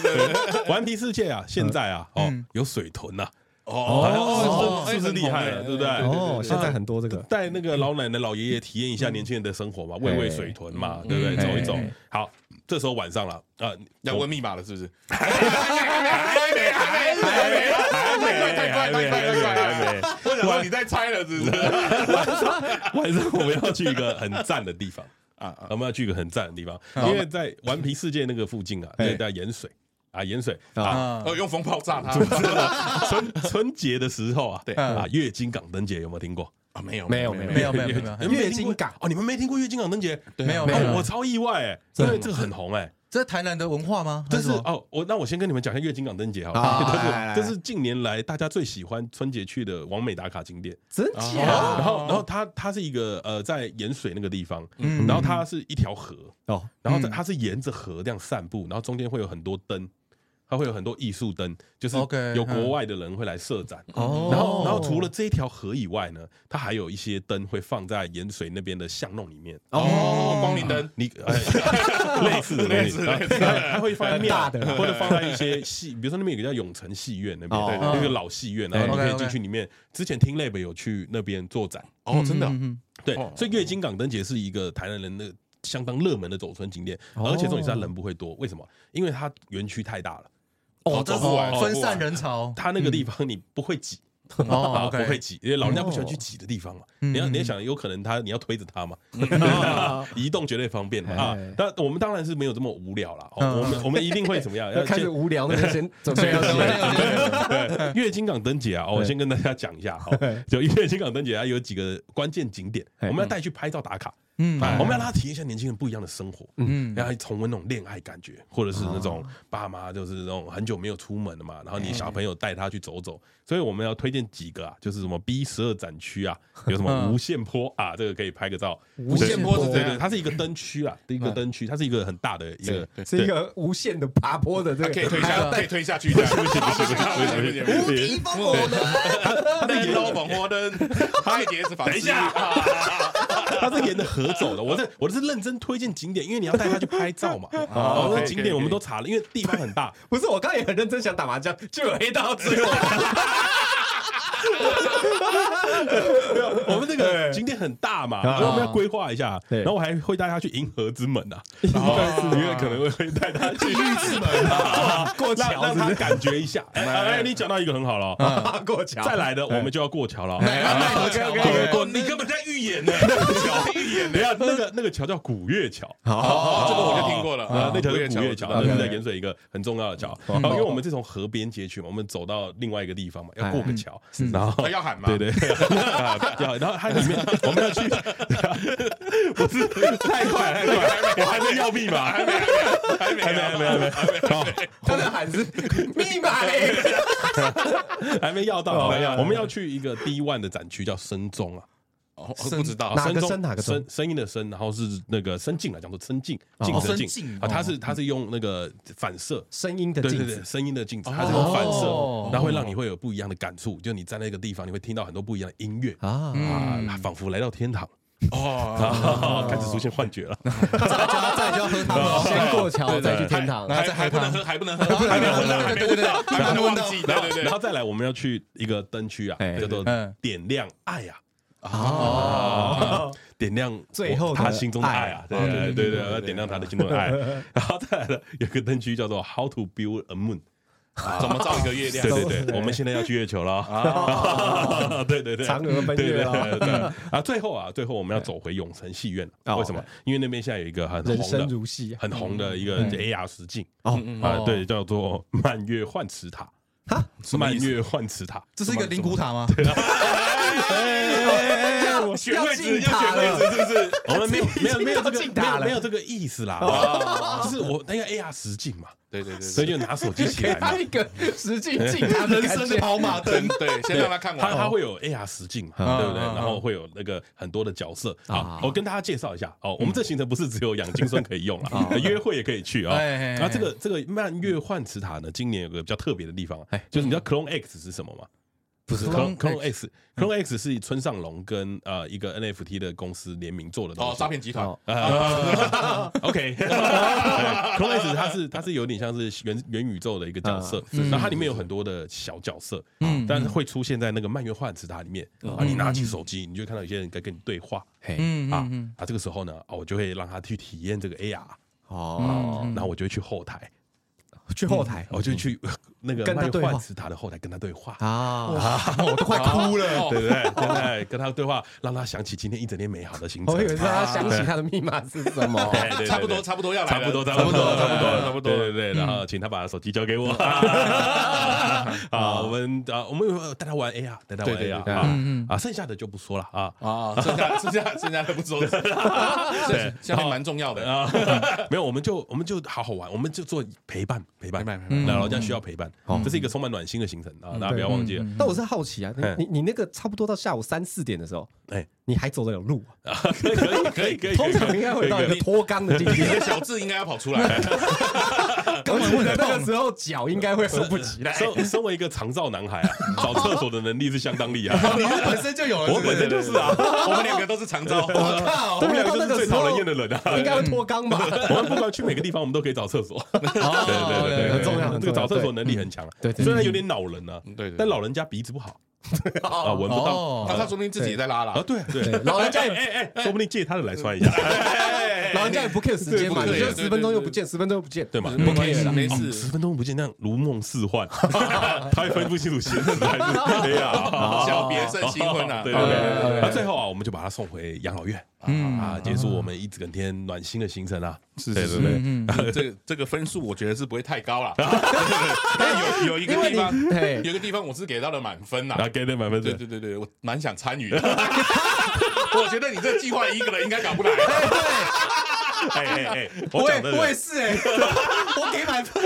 顽皮世界啊，现在啊，哦嗯，有水豚呐，哦是不是厉害了？对不对？哦，现在很多这个，带那个老奶奶、老爷爷体验一下年轻人的生活嘛，喂喂水豚嘛，对不对？走一走。好，这时候晚上了啊，要问密码了是不是？还没，还没，还没，还没，还没，还没。我想说你在猜了是不是？晚上晚上我们要去一个很赞的地方啊啊，我们要去一个很赞的地方，因为在顽皮世界那个附近啊，对，在盐水啊，盐水啊。用风炮炸它。[laughs] 春春节的时候啊，对。啊，月经港灯节有没有听过？啊？没有没有没没有没有。没有没有你们没月经港哦，你们没听过月经港灯节？没有没有，哦我超意外哎，因为这个很红哎。这是台南的文化吗？这是哦，我那我先跟你们讲一下月经港灯节好这 [laughs] 是这是近年来大家最喜欢春节去的完美打卡景点。真然？后然后它它是一个呃在盐水那个地方，嗯。然后它是一条河，哦，然后它它是沿着河这样散步，然后中间会有很多灯，它会有很多艺术灯，就是有国外的人会来设展。哦。然后然后除了这一条河以外呢，它还有一些灯会放在盐水那边的巷弄里面。哦，光明灯，你 [laughs] 哎类似的东西，然后它它会放在庙很大的。或者放在一些戏，比如说那边有个叫永城戏院那边，哦。对，那个老戏院，然后你可以进去里面。之前听 Lab 有去那边做展，哦，真的？对哦，所以月经港灯节是一个台南人的相当热门的走春景点，哦。而且重点是它人不会多，为什么？因为它园区太大了，哦，这不完分散人潮，他那个地方你不会挤。[laughs] 哦啊，不会挤，因为老人家不喜欢去挤的地方嘛。嗯你要你要想，有可能他你要推着他嘛 [laughs] [laughs] 移动绝对方便嘛啊哎。但我们当然是没有这么无聊啦，我们我们一定会怎么样？要开始无聊，那就先准备要对去。对月经港灯节啊，哦我先跟大家讲一下哈对，就月经港灯节它有几个关键景点，我哎们要带去拍照打卡，嗯啊我们要让他体验一下年轻人不一样的生活，嗯。让他重温那种恋爱感觉，或者是那种爸妈就是那种很久没有出门了嘛，然后你小朋友带他去走走，所以我们要推荐几个啊，就是什么 B 十二展区啊，[laughs] 有什么嗯。无限坡啊，这个可以拍个照。无限坡是这样对对，它是一个灯区啊，一个灯区，它是一个很大的一个，是一个无限的爬坡的这个，可以推下，可以推下去，[laughs] 不行不行不行不行不行不行，风火轮，它的烟放火灯，它也是房。等一下，[laughs] 它是沿着河走的。我是我这是认真推荐景点，因为你要带他去拍照嘛。[laughs] 哦，那景点我们都查了，因为地方很大。[laughs] 不是我刚才也很认真想打麻将，就有黑道追我。我们这个景点很大嘛，所以我们要规划一下。对然后我还会带他去银河之门啊，因为可能会带他去玉之门啊，过桥让他？感觉一下。哎哎，你讲到一个很好了，过桥，再来的我们就要过桥了。你根本在预演呢，桥预演等一下，那个那个桥叫古月桥。哦，这个我就听过了啊，那条是古月桥，那是在对盐水一个很重要的桥。然后，因为我们是从河边街区嘛，我们走到另外一个地方嘛，要过个桥，然后要喊吗？对对，啊 [laughs] 要，然后它里面我们要去，[laughs] 不是太快太快，我还没要密码，还没还没还没还没还没，好，他的喊是 [laughs] 密码嘞。还没要到，还没要我们要去一个 D one 的展区叫深中啊。哦，不知道哪个声哪个声声音的声，然后是那个声镜来讲做声镜，哦镜子的声镜镜啊，它是它是用那个反射。声音的镜子对对对，，声音的镜子，它是用反哦射，然后会让你会有不一样的感触。就你在那个地方，你会听到很多不一样的音乐啊，啊，仿佛来到天堂哦，啊，[laughs] 开始出现幻觉了。再来就要再来就要喝汤了，[laughs] 先过桥再去天堂。还还不能喝，还不能喝，还没有闻到对对对，还不能忘记，对然后对对然。后再来，我们要去一个灯区啊哎，叫做嗯点亮爱啊。哦，啊，点亮最后他心中的爱啊，对对对对，点亮他的心中的爱。[laughs] 然后再来了，有个灯区叫做 How to Build a Moon，怎么造一个月亮？对对对，我们现在要去月球了。啊，[laughs] 对对对，嫦娥奔月了。对对对 [laughs] 啊，最后啊，最后我们要走回永城戏院，哦为什么？因为那边现在有一个很人生红的、如戏。很红的一个 AR 实境。哦，啊，对，叫做满月幻池塔。满月幻池塔，这是一个灵骨塔吗？选位置要选位置，是不是？[laughs] 我们没有没有没有这个没进塔了。有没有这个意思啦，就是我那个 AR 实境嘛，对对对，所以就拿手机起给来一个实际进他人生的。跑马灯，对，先让他看完。他他会有 AR 实境嘛，嗯对不对？然后会有那个很多的角色。好啊，我跟大家介绍一下。哦，我们这行程不是只有养金孙可以用啊，[laughs] 约会也可以去啊。哎哎哎。然后这个这个漫月幻池塔呢，今年有个比较特别的地方啊，就是你知道 Clone X 是什么吗？不是 Clone Clone X，Clone X 是村上隆跟呃一个 NFT 的公司联名做的东哦，诈骗集团。哦。啊，[laughs] OK，Clone [laughs] X 它是它是有点像是元元宇宙的一个角色，然后它里面有很多的小角色，嗯，但是会出现在那个漫月幻池塔里面啊。你拿起手机，你就看到有些人在跟你对话，嘿，嗯啊啊，这个时候呢，啊，我就会让他去体验这个 AR，哦，然后我就会去后台，去后台。我就去那个跟他对话的后台跟他对话。啊，[laughs] 我都快哭了。对不对？对对，跟他对话，让他想起今天一整天美好的行程。我以为是他想起他的密码是什么。[laughs] 对对对差不多，差不多要来了，差不多，差不多，差不多，差不多。对对对，然后请他把手机交给我。啊，我们啊，我们有带他玩 AR，带他玩对对 AR 啊剩下的就不说了啊啊，剩下剩下剩下的不说，对，下面蛮重要的。啊，没有，我们就我们就好好玩，我们就做陪伴陪伴陪伴陪伴老人家需要陪伴，这是一个充满暖心的行程啊，大家不要忘记了。但我是好奇啊，你你那个差不多到下午三四点的时候，哎，你还走得了路啊？可以可以可以可以，通常应该会到一个脱肛的境你界的，小智应该要跑出来，[laughs] 根本问那个时候脚应该会收不起来。[laughs] 身身为一个长照男孩啊，[laughs] 找厕所的能力是相当厉害。你是本身就有了，我本身就是啊，我们两个都是长照。我靠我，们两个都是最讨人厌的人啊。应该会脱肛吧？我们不管去每个地方，我们都可以找厕所。对对对对，很重要这个找厕所能力很强。对对虽然有点恼人啊，对对但老人家鼻子不好啊，闻不到。哦。那他说不定自己也在拉啊。啦。对。对，老人家也哎哎，说不定借他的来穿一下，老人家也不 care 时间嘛，就十分钟又不见，十分钟又不见，对嘛？没关系，没事十。分钟不见，那样如梦似幻，[laughs] 他也分不清楚现实还是 [laughs] 对呀，小新婚啊！对对对。那最后啊，我们就把他送回养老院啊，结束我们一整天暖心的行程啊。是对对对，这个这个分数我觉得是不会太高了。[laughs] 但有有一个地方，嘿有一个地方我是给到了满分呐然。后给的满分对是对对对，我蛮想参与的。[laughs] 我觉得你这计划一个人应该搞不来。哎哎哎，我我也是哎，[laughs] 我给满分，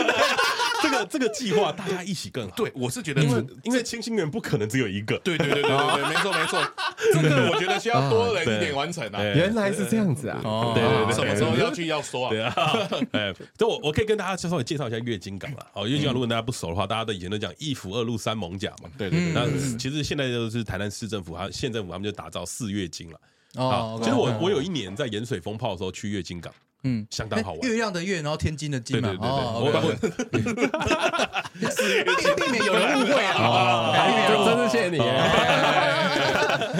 这个这个计划大家一起更好。对，我是觉得因为因为清新园不可能只有一个，对对对对对对，[laughs] 没错 [laughs] 没错，这个我觉得需要多人一点完成啊。原来是这样子啊！哦对对对什么时候要去要说啊？对啊，[laughs] 哎，这我我可以跟大家稍微介绍一下月经港了。哦，月经港如果大家不熟的话，大家都以前都讲一府二路三猛甲嘛。对对对那其实现在就是台南市政府，还县政府他们就打造四月经了。啊哦，就是我我有一年在盐水风炮的时候去月津港，嗯相当好玩。月亮的月，然后天津的津嘛，对对对哦对，我 [laughs] 避避免有人误会啊，真是谢谢你。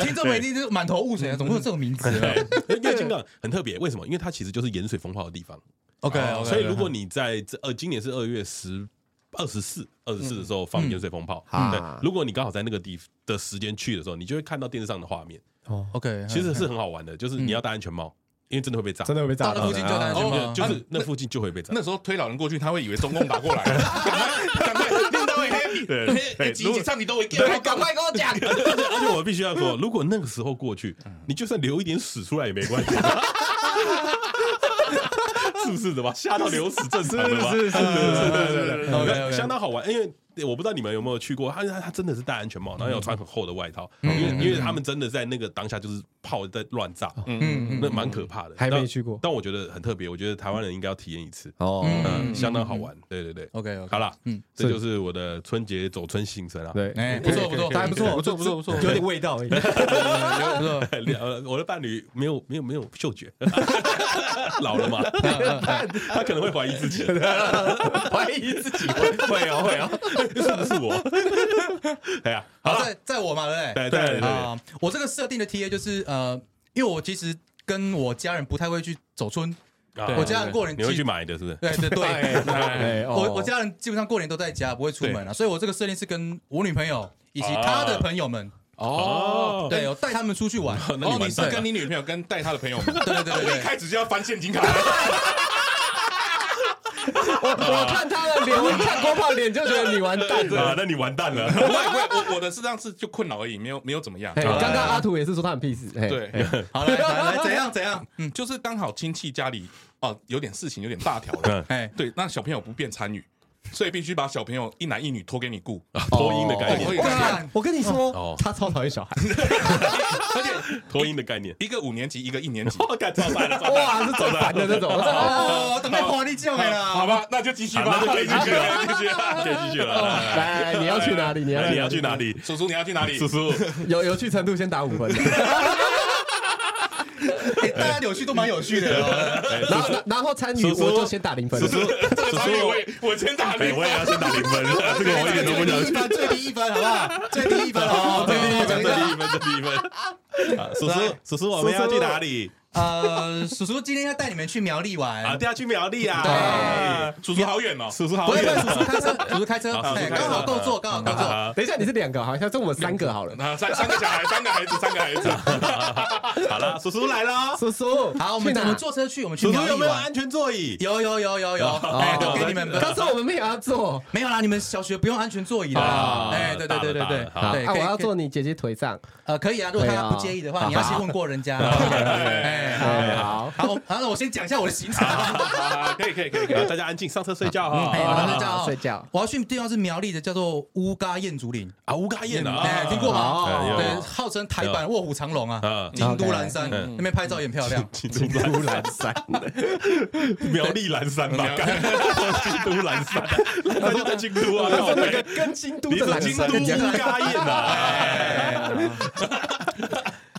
听众们一定是满头雾水啊，怎么会有这种名字呢月津港很特别，为什么？因为它其实就是盐水风炮的地方。？OK，所以如果你在这呃今年是二月十二十四二十四的时候放盐水风炮，嗯对啊，如果你刚好在那个地的时间去的时候，你就会看到电视上的画面，哦，OK，其实是很好玩的，就是你要戴安全帽，因为真的会被炸，真的会被炸那附近就戴安全帽哦就是那附近就会被炸那。时候推老人过去，他会以为中共打过来了，赶 [laughs] 快赶快，领导会 happy，对嘿对几几唱你都会给，赶快跟我讲，而且我必须要说，如果那个时候过去，你就算流一点屎出来也没关系。是不是的吧？吓到流屎正常的吧？是是是是对对对对 OK，OK 相当好玩。因为我不知道你们有没有去过，他他他真的是戴安全帽，然后要穿很厚的外套，因为因为他们真的在那个当下就是炮在乱炸，嗯嗯那蛮可怕的。还没去过。但我觉得很特别，我觉得台湾人应该要体验一次，哦，嗯，相当好玩。对对对。OK OK，好了，嗯这就是我的春节走春行程啊。对，哎，不错不错，还不错，不错不错不错有点味道而已。[laughs] 不错，呃，我的伴侣没有没有没有嗅觉，老了嘛，[laughs] 他可能会怀疑自己，[laughs] 怀疑自己会会哦会哦，是不是我？[laughs] 哎呀，好好，了，在在我嘛，对不对？对对对。啊，我这个设定的 TA 就是呃，因为我其实跟我家人不太会去走村，啊我家人过年你会去买的，是不是？对对对，[laughs] 我我家人基本上过年都在家，不会出门啊，所以我这个设定是跟我女朋友以及她的朋友们，哦，对，我带他们出去玩。那哦，你完蛋你是跟你女朋友跟带她的朋友们，[laughs] 对对对对。我一对，开始就要翻现金卡，[laughs] 我我看他的脸，我看郭胖脸就觉得你完蛋啊了。，那你完蛋了。[laughs] 我我的是这样是就困扰而已，没有没有怎么样。嘿刚刚阿土也是说他很屁事，嘿对，[laughs] 好来来来，怎样怎样？嗯，就是刚好亲戚家里哦有点事情，有点大条了，哎，对，那小朋友不便参与，所以必须把小朋友一男一女托给你顾。[laughs] 脱音的概念我跟你哦说，他超讨厌小孩，[laughs] 而且脱音的概念，一个五年级，一个一年级。[laughs] 我感超烦了，哇，是最烦的那种。哦，等下花你叫没了？好吧，那就继续吧，那就可以继续了，继续了。可以继续了。来，你要去哪里？你要你要去哪？里？叔叔，你要去哪里？叔叔，有有去成都先打五分，哎，[laughs] 大家有趣都蛮有趣的然后然后参与我就先打零分叔。叔，叔叔，所以我我先打哎，零我也要先打零分，[laughs] 这个我一点都不想去。最低一分，好不好？最低一分 [laughs] 好，最低一分，最低一分。最低一分，最低一分。啊叔叔，叔叔，我们要去哪里？呃，叔叔今天要带你们去苗栗玩啊，。要去苗栗啊！对叔叔好远哦。叔叔好远叔叔开车，叔叔开车，[laughs] 刚好够坐，刚好够坐。啊！等一下，你是两个，好像这我们三个好了。啊，三 [laughs] 三个小孩，三个孩子，三个孩子。好了，叔叔来了。叔叔，好，我们我们坐车去，我们去叔苗栗玩叔有没有安。全座椅？有有有有有，哎，都给你们。可是我们没有要坐。没有啦，你们小学不用安全座椅的。哎，对对对对对，对，啊，我要坐你姐姐腿上。呃，可以啊，如果她不介意的话，你要先问过人家。[laughs] 哎，哎，好，好，好，那我先讲一下我的行程。啊，可以可以可以可以。大家安静，上车睡觉哈。哎，好睡觉，睡觉。我要去的地方是苗栗的，叫做乌嘎燕竹林。啊，乌嘎燕啊，哎，听过哦吗？有对，号称台版卧虎藏龙啊，啊，京都蓝山嗯那边拍照也很漂亮。京都蓝山，苗栗蓝山吧，京都蓝山，蓝山就在京都啊，跟京都你是的蓝山京都乌嘎燕啊？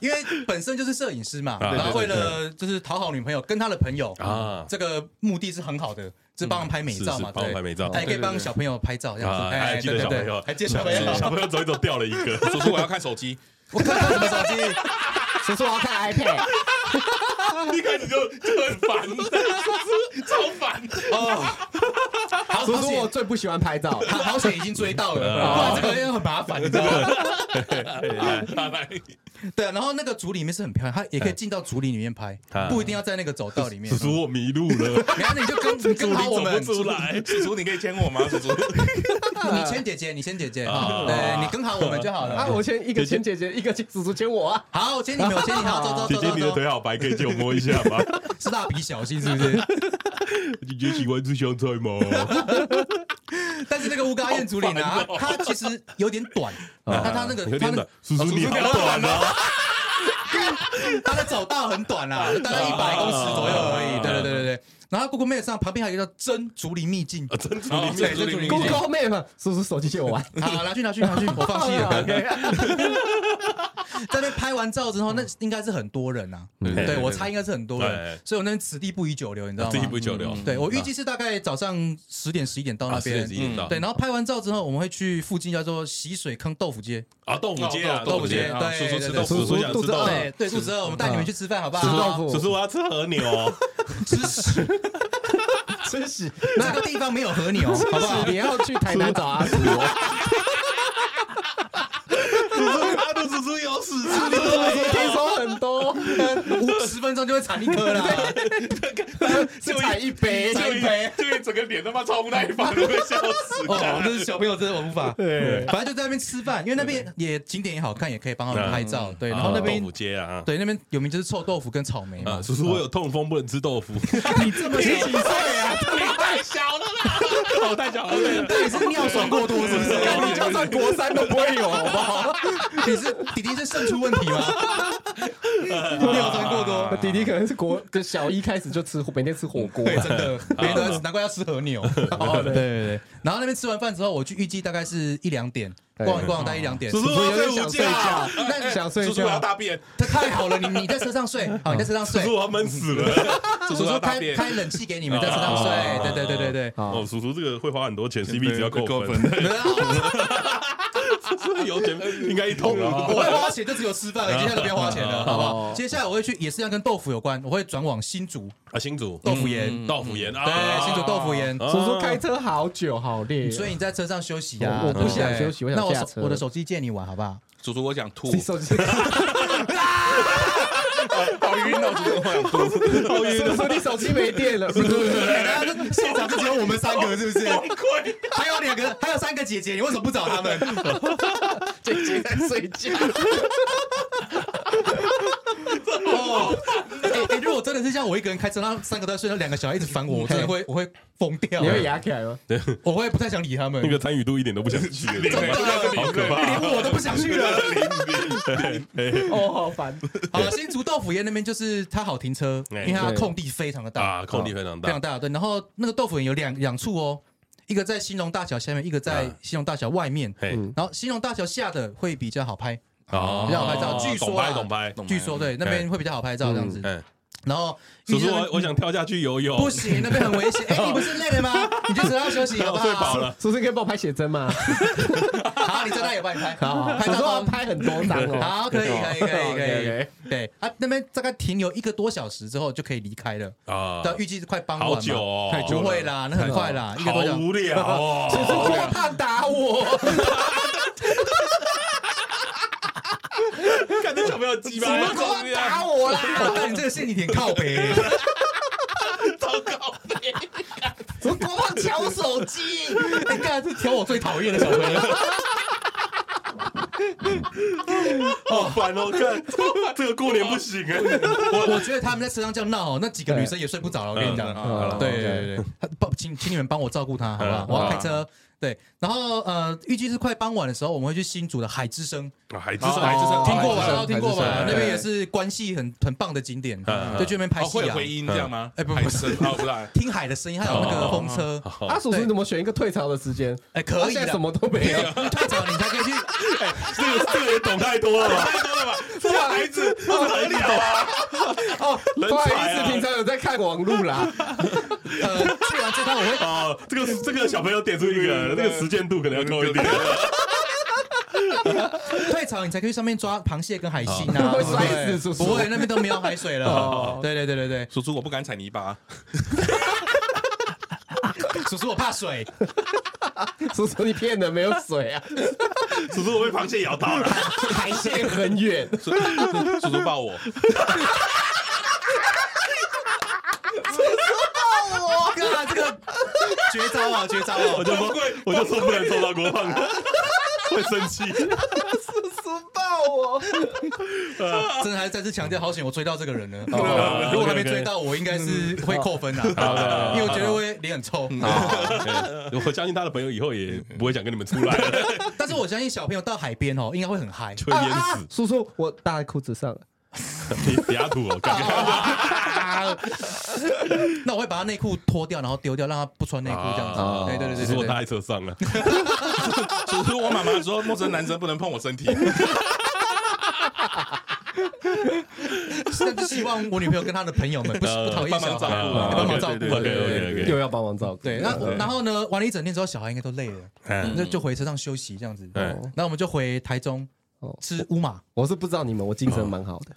哎因为本身就是摄影师嘛，啊然后为了就是讨好女朋友跟他的朋友啊。这个目的是很好的，就是帮他们拍美照嘛，对。拍美照。他也可以帮小朋友拍照这样子，啊，哎，还记对对对得小朋友，，还记得小朋友，小朋友走一走掉了一个，[laughs] 叔叔，我要看手机。[laughs] 我看到什么手机？[laughs] 叔叔，我要看 iPad。一开始就就很烦，超烦。哦，好，叔叔，我最不喜欢拍照。好好险已经追到了，不然这个又很麻烦，你知道吗？[laughs] 对啊，然后那个组里面是很漂亮，它也可以进到组里里面拍，不一定要在那个走道里面叔。叔我迷路了，[laughs] 然后你就跟跟好我们，[laughs] 叔叔，你可以牵我吗？叔叔，你牵姐姐，你牵姐姐，啊对你跟好我们就好了啊，我牵一个牵姐姐，一个牵叔叔牵我啊。好，我牵你，我牵你，好，走走走姐姐你的腿好白，可以借我摸一下吗？是蜡笔小新是不是？姐姐喜欢吃香菜吗？[laughs] 但是那个乌嘎燕竹林啊，它其实有点短，它它那个有点短，叔叔你好短啊！[laughs] 它的走道很短啦，大概一百公尺左右而已。对对对对对。然后 Google Map 上旁边还有一个叫真竹林秘境，真竹哦林对真竹林秘境。Google [laughs] Map，叔叔手机借我玩。好，拿去拿去拿去，[laughs] 我放弃了。OK，[laughs] 在那边拍完照之后，那应该是很多人啊。对对我猜应该是很多对人，所以我那边此地不宜久留，你知道吗？此地不久留，对我预计是大概早上十点十一点到那边十。一点到，对，然后拍完照之后，我们会去附近叫做洗水坑豆腐街。啊，豆腐街啊，豆腐街啊对叔叔吃对豆腐，对叔叔想吃豆腐肚子饿，对对，肚子饿，我们带你们去吃饭好不好？吃豆腐叔叔我要吃和牛，吃屎！[laughs] 真是。那个地方没有和牛，好不好？你要去台南找阿叔哦。[laughs] 叔有屎吃听说很多，五十分钟就会产一颗啦。[laughs] 就产一杯，就一就一整个脸他妈超不耐烦，都会笑死。哦，这是小朋友，真的我无法。对，反正就在那边吃饭，因为那边也景点也好看，也可以帮他们拍照。对，然后那边豆腐街啊，对那边有名就是臭豆腐跟草莓嘛啊，。叔叔我有痛风，不能吃豆腐。你这么几岁啊？[laughs] 太小了啦！好太小了，对。你是尿酸过多是不是？[laughs] 你就算国三都不会有，好不好？你是弟弟是肾出问题吗？[laughs] 尿酸过多，[laughs] 弟弟可能是国跟小一开始就吃每天吃火锅，对，真的，每天都难怪要吃和牛。对对对，然后那边吃完饭之后，我去预计大概是一两点，逛一逛大概一两点。叔叔有点想要睡午觉，睡觉，那想睡叔叔要觉。大便，这 [laughs] 太好了，你你在车上睡，好，你在车上睡叔叔，我要闷死了。[laughs] 叔叔开开冷气给你们在车上睡，对对对对对。哦，叔叔这个会花很多钱，CP 值要扣扣分。分。叔叔油钱应该一桶。[laughs] 啊。我会花钱，就只有吃饭了，接下来都不要花钱了，好不好？接下来我会去，也是要跟豆腐有关，我会转往新竹。啊，新竹。豆腐盐，豆腐盐啊，对，新竹豆腐盐。啊。叔叔开车好久好累，所以你在车上休息啊？我我不想休息，我想那我下车。手我的手机借你玩好不好？叔叔，我想吐，手机，[laughs] [laughs] 好晕哦，叔叔，我想吐。叔叔你手机没电了？现场就只有我们三个，是不是？还有两个，还有三个姐姐，你为什么不找他们？[laughs] 姐姐在睡觉。哦，哎哎，如果真的是像我一个人开车，然后三个都在睡，那两个小孩一直烦我，我真的会我会疯掉。你会压起来吗？我会不太想理他们那。个参与度一点都不想去，好可怕，连我都不想去了。[laughs] 哦，好烦。好了，新竹豆腐园那边就是他好停车，因为它空地非常的大。啊，空地非常大，非常大。对，然后那个豆腐园有两两处哦，一个在新隆大桥下面，一个在新隆大桥外面。嘿，然后新隆大桥下的会比较好拍，哦。比较好拍照。据说啊懂拍懂拍，据说对那边会比较好拍照这样子。嗯，然后叔叔，我我想跳下去游泳，不行，那边很危险。[laughs] 哎，你不是累了吗？你就只要休息好不好？[laughs] 睡饱了。叔叔可以帮我拍写真吗？[laughs] 好，你在那也帮你拍，好，要拍很多张哦。好，可以，可以，可以，可以。对啊，那边大概停留一个多小时之后就可以离开了。啊到预计是快傍晚嘛。好久哦，太不会啦，那很快啦，一个好多小时。无聊哦，叔叔不要怕打我，看这小朋友鸡巴，打我啦！我看你这个陷阱挺靠北，[laughs] 糟糕，我光光抢手机，你看是挑我最讨厌的小朋友。[laughs] 好烦哦！看这个过年不行哎，我我觉得他们在车上这样闹哦，那几个女生也睡不着了。我跟你讲，嗯对对对对，帮请请你们帮我照顾她，好不好？我要开车。对，然后呃，预计是快傍晚的时候，我们会去新竹的海之声，海之声海之声听过吧？听过吧那边也是关系很很棒的景点，嗯就去那边拍哦，戏啊。会回音这样吗？哎不不是，[laughs] 听海的声音，还有那个风车，阿，叔叔你怎么选一个退潮的时间？哎，可以什。么都没有。[laughs] 退潮你才可以去，[laughs] 这个这个也懂太多了吧？太多了吧？这个孩子不合理啊！哦，不好意思，平常有在看网路啦。呃，去完这趟我会哦，这个这个小朋友点出一个，这个实践度可能要高一点。[laughs] 退潮，你才可以上面抓螃蟹跟海星啊，[laughs] 不对。摔死叔叔不会，那边都没有海水了。对对对对对，叔叔我不敢踩泥巴，[laughs] 叔叔我怕水，叔叔你骗人，没有水啊，叔叔，我被螃蟹咬到了。海蟹很远。叔叔叔抱我，哇，这个绝招啊，绝招啊！[laughs] 我就说，我就说不能抽到郭胖，[laughs] 会生气。叔叔抱我，真的还是再次强调，好险我追到这个人了。[laughs] 哦如果还没追到，我应该是会扣分的，因为我觉得会脸很臭。对我相信他的朋友以后也不会想跟你们出来了，但是我相信小朋友到海边哦，应该会很嗨。会淹死。叔叔我搭在裤子上了。[laughs] 你底下土哦，感觉 [laughs] 那我会把他内裤脱掉，然后丢掉，让他不穿内裤这样子。啊对对对对对。叔叔我搭在车上了。[laughs] 叔叔我妈妈说陌生男生不能碰我身体，那就希望我女朋友跟她的朋友们不不讨厌小孩，帮忙照顾帮忙照顾。对对对对对对。又要帮忙照顾。对，那然后呢，玩了一整天之后，小孩应该都累了，嗯那就回车上休息这样子。对然后我们就回台中哦吃乌马。我是不知道你们，我精神蛮好的。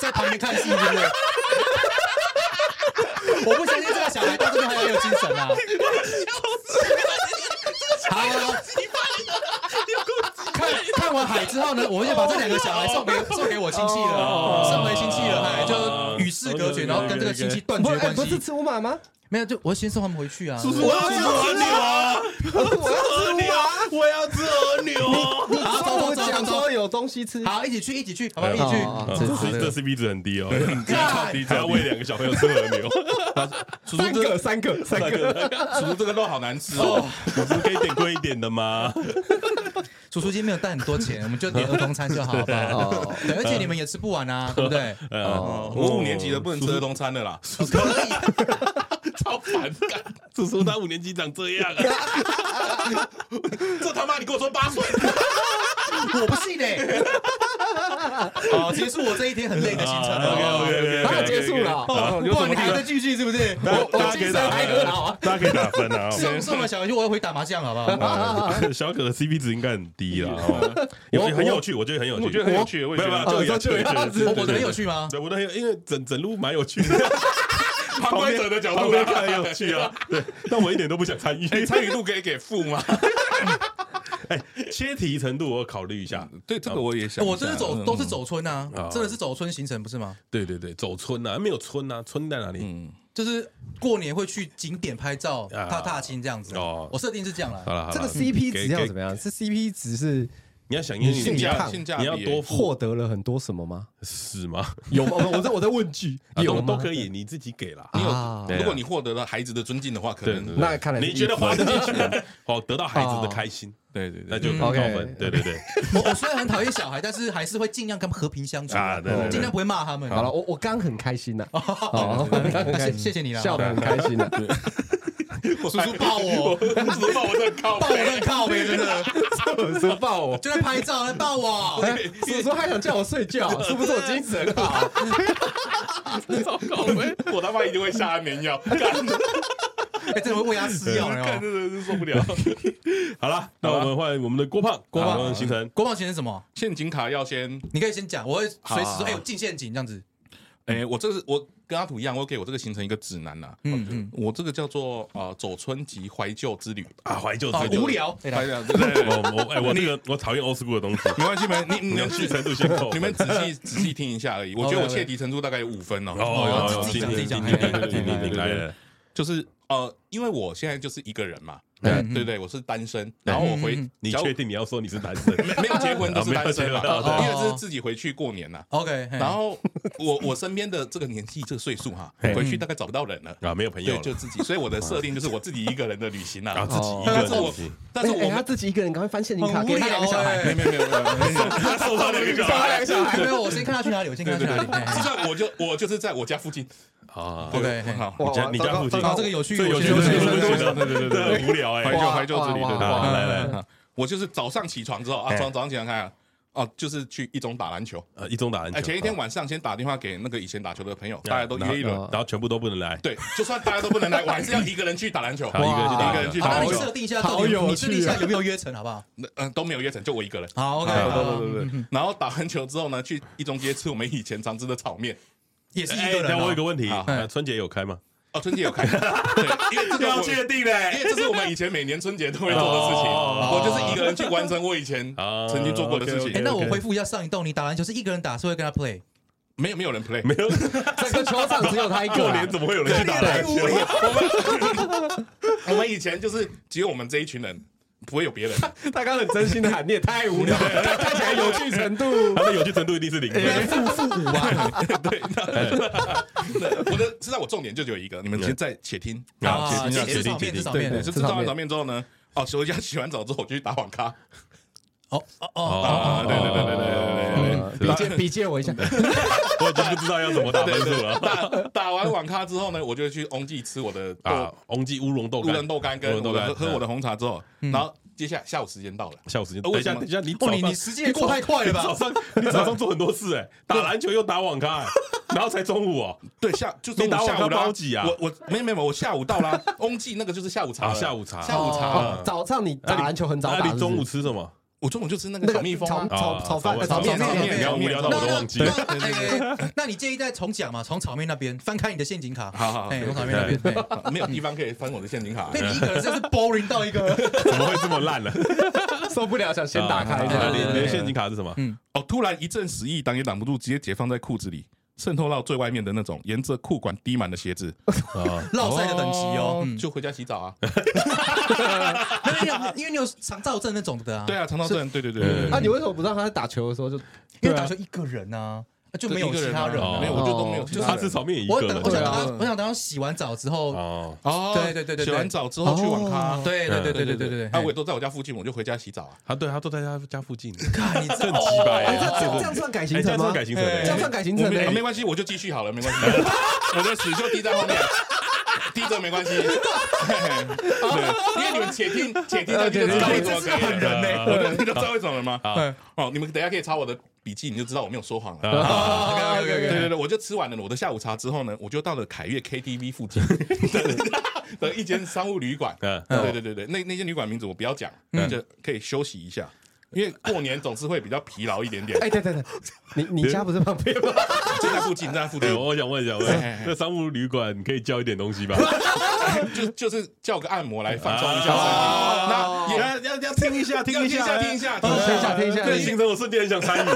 在旁边看戏，是不是？[laughs] 我不相信这个小孩到这边还要有精神啊！[laughs] 看看完海之后呢，[laughs] 我就把这两个小孩送给送给我亲戚了，送回亲戚了，哎，就与世隔绝，然后跟这个亲戚断绝关系不是。吃乌马吗？没有，就我先送他们回去啊。叔叔，我要吃和牛啊！我要吃乌马。我要吃和牛。[laughs] 说有东东西吃。好，一起去，一起去，好不好？一起去。这这 CP 值很低哦，超低只要喂两个小朋友吃和牛，[laughs] 三个，三个，三个。叔叔这个肉好难吃哦。叔叔可以点贵一点的吗？叔叔今天没有带很多钱，我们就点儿童餐就好，[laughs] 好不好？哦对，而且你们也吃不完啊，对不对？哦我五年级的不能吃儿童餐的啦，可以，超反感。叔叔他五年级长这样啊，这他妈你跟我说八岁，我不信呢。好，结束我这一天很累的行程了。OK，OK，OK，OK，啊，结束了。哦不然你还在继续是不是？[laughs] 大我家可以打精神还很好啊。大家可以打分啊。送送了小游，我要回打麻将，好不好？哦小可的 CP 值应该很低啦，[laughs] 哦有很有趣，我觉得很有趣，我觉得很有趣，我也觉得没有没有就这样子我我的很有趣吗？对，我的很有，因为整整路蛮有趣的，[laughs] 旁观者的角度旁边看很有趣啊。[laughs] 对，但我一点都不想参与。哎，参与度可以给负吗？[laughs] 哎，切题程度我考虑一下。对，这个我也想。我这是走都是走村啊啊，真的是走村行程不是吗？对对对，走村啊，没有村啊，村在哪里？嗯，就是过年会去景点拍照、啊踏踏青这样子。哦我设定是这样啦。好了好了，这个 CP 值要怎么样？是 CP 值是你要想，因为你性价你要性价比你要多付获得了很多什么吗？是吗？有吗？我在我在问句，[laughs] 啊有吗？都都可以，你自己给啦。你啊。有，如果你获得了孩子的尊敬的话，可能对那看来是你觉得花得进去，[laughs] 哦，得到孩子的开心，对对那对，就高分。对对对，[laughs] 我我虽然很讨厌小孩，但是还是会尽量跟他们和平相处啊。对对对。尽量不会骂他们。好了，我我刚很开心呐，哦，那刚很开心。谢谢谢你了笑得很开心啊。[laughs] 叔叔抱我，叔叔抱我真的靠抱我在靠呗，真的 [laughs] 叔叔抱我，就在拍照，在抱我。[laughs] 哎叔叔还想叫我睡觉，是不是我精神很好？糟糕呗。我他妈一定会下安眠药，干哎，真的会喂他吃药看呢。真的是受不了。好了，那我们换我们的郭胖，郭胖行程。国宝行程是什么？陷阱卡要先，你可以先讲，我会随时好说，哎，有进陷阱这样子。哎，我这是我跟阿土一样，我给我这个形成一个指南呐。嗯嗯，我这个叫做呃走春及怀旧之旅，啊，怀旧之旅无。聊。对怀的旧对对对，[laughs] 我我哎，我那个我讨厌 old school 的东西，没关系，没你你们去程度先扣。你们仔细仔细听一下而已。我觉得我切题程度大概有五分哦。哦，自己讲自己讲听听听听听听来了。就是呃，因为我现在就是一个人嘛，嗯对对，我是单身，然后我回你确定你要说你是单身？[laughs] 没没有结婚 [laughs] 都是单身嘛，因为是自己回去过年呐。OK，然后我我身边的这个年纪这个岁数哈，回去大概找不到人了。啊，没有朋友对，就自己，所以我的设定就是我自己一个人的旅行啊，啊。自己一个但是我人旅行，哎他但是我他自己一个人，赶快翻现你卡，给他两个小孩。没有没有没有没有，[laughs] 他受到两个小小孩孩两个小孩。没有，我先看他去哪里，我先看他去哪里。嘿嘿实际上我就我就是在我家附近。啊。OK，嘿好，你家你家附近好，这个有趣，最有趣的有趣是有趣对对对对，很 [laughs] 无聊哎。怀旧怀旧之旅，对对对，来来来，我就是早上起床之后啊，嘿早早上起床看啊，哦，就是去一中打篮球。呃，一中打篮哎，球。前一天晚上先打电话给那个以前打球的朋友，大家都约一轮。啊然后全部都不能来。对，就算大家都不能来，[laughs] 我还是要一个人去打篮球。好，一个人去打一个人去好，那你打篮球设定一下，你设定一下有没有约成，好不好？[laughs] 嗯，都没有约成，就我一个人。好，OK，好好对对对。然后打完球之后呢，去一中街吃我们以前常吃的炒面。也是一哎，个人我有一个问题，好呃春节有开吗？哦，春节有开，[laughs] 对，因为这个要确定嘞。因为这是我们以前每年春节都会做的事情，哦。我就是一个人去完成我以前哦。曾经做过的事情。那我回复一下上一栋，你打篮球是一个人打，是会跟他 play？没有没有人 play，没有，[laughs] 整个球场只有他一个啊。过年怎么会有人去打篮球？我们 [laughs] 我们以前就是只有我们这一群人，不会有别人。[laughs] 他刚刚很真心的喊，你也太无聊了，看起来有趣程度。他的有趣程度一定是零分。负负五啊！[laughs] 对，那我的知道我重点就只有一个，你们先再且听啊且听下，且听，吃炒面，且听。吃炒对，面是吃完炒面之后呢，哦，回家洗完澡之后，我就去打网咖。哦哦哦对对对对对对对呃比借比借我一下，[laughs] 我已经不知道要怎么打分数了。打打完网咖之后呢，我就去翁记吃我的啊豆，翁记乌龙豆干。乌龙，豆干，跟乌龙喝喝我的红茶之后，然后接下来下午时间到了，下午时间。呃等一下，等一下，你哦，早上你你时间也过太快了吧？早上你早上 [laughs] 做很多事哎，打篮球又打网咖，哎 [laughs] 然后才中午哦。对，下就中午你打网咖下午啦。包几啊？我我没没没有，我下午到啦，翁记那个就是下午茶下午茶，下午茶。早上你打篮球很早打，那你中午吃什么？我中午就吃那不是那个个炒蜜蜂啊炒，炒炒饭、啊炒面、炒面炒面炒面你要无聊到我都忘记那了。那你建议再重讲嘛？从炒面那边翻开你的陷阱卡，好好从炒面那边，对 [laughs] 没有地方可以翻我的陷阱卡。那你一个人真是 boring 到一个，[laughs] 怎么会这么烂呢？[laughs] 受不了，想先打开一啊下。你你的陷阱卡是什么？哦，突然一阵死意，挡也挡不住，直接解放在裤子里。渗透到最外面的那种，沿着裤管滴满的鞋子，啊，[laughs] 落晒的等级哦，嗯就回家洗澡啊。因为你因为你有肠燥症那种的啊，对啊，肠道症，对对对对嗯对。啊，你为什么不让他在打球的时候就？因为打球一个人啊，就没有其他人啊，没有，我就都没有就他人。他是炒面一我个我等我想等他我想等他洗完澡之后，哦，哦对对对对对洗完澡之后去网咖。对对对对对对对啊，对，我也都在我家附近，我就回家洗澡啊。他对他都在他家附近，[laughs] 看你这更鸡掰哎，欸，这这样算改行程吗？算改行程欸，这样算改行我程呢？没没关系，我就继续好了，没关系。我的屎就滴在后面，滴着没关系。[laughs] 对，因为你们且听且听下去就知道为什么可以了。人呢我的你就知道为什么了吗？对哦，你们等一下可以抄我的笔记，你就知道我没有说谎了。啊，对对对，我就吃完了我的下午茶之后呢，我就到了凯悦 KTV 附近。[laughs] 的一间商务旅馆。嗯。对对对对，那那间旅馆名字我不要讲，就可以休息一下，因为过年总是会比较疲劳一点点。哎，对对对，你你家不是旁边吗？[laughs] 就在附近，就在附近，，我想问一下，喂这商务旅馆可以叫一点东西吧？[laughs] 就就是叫个按摩来放松一下身体。啊那也要要要听一下，听一下，听一下，听一下，听一下听一下这个行程我瞬间很想参与。我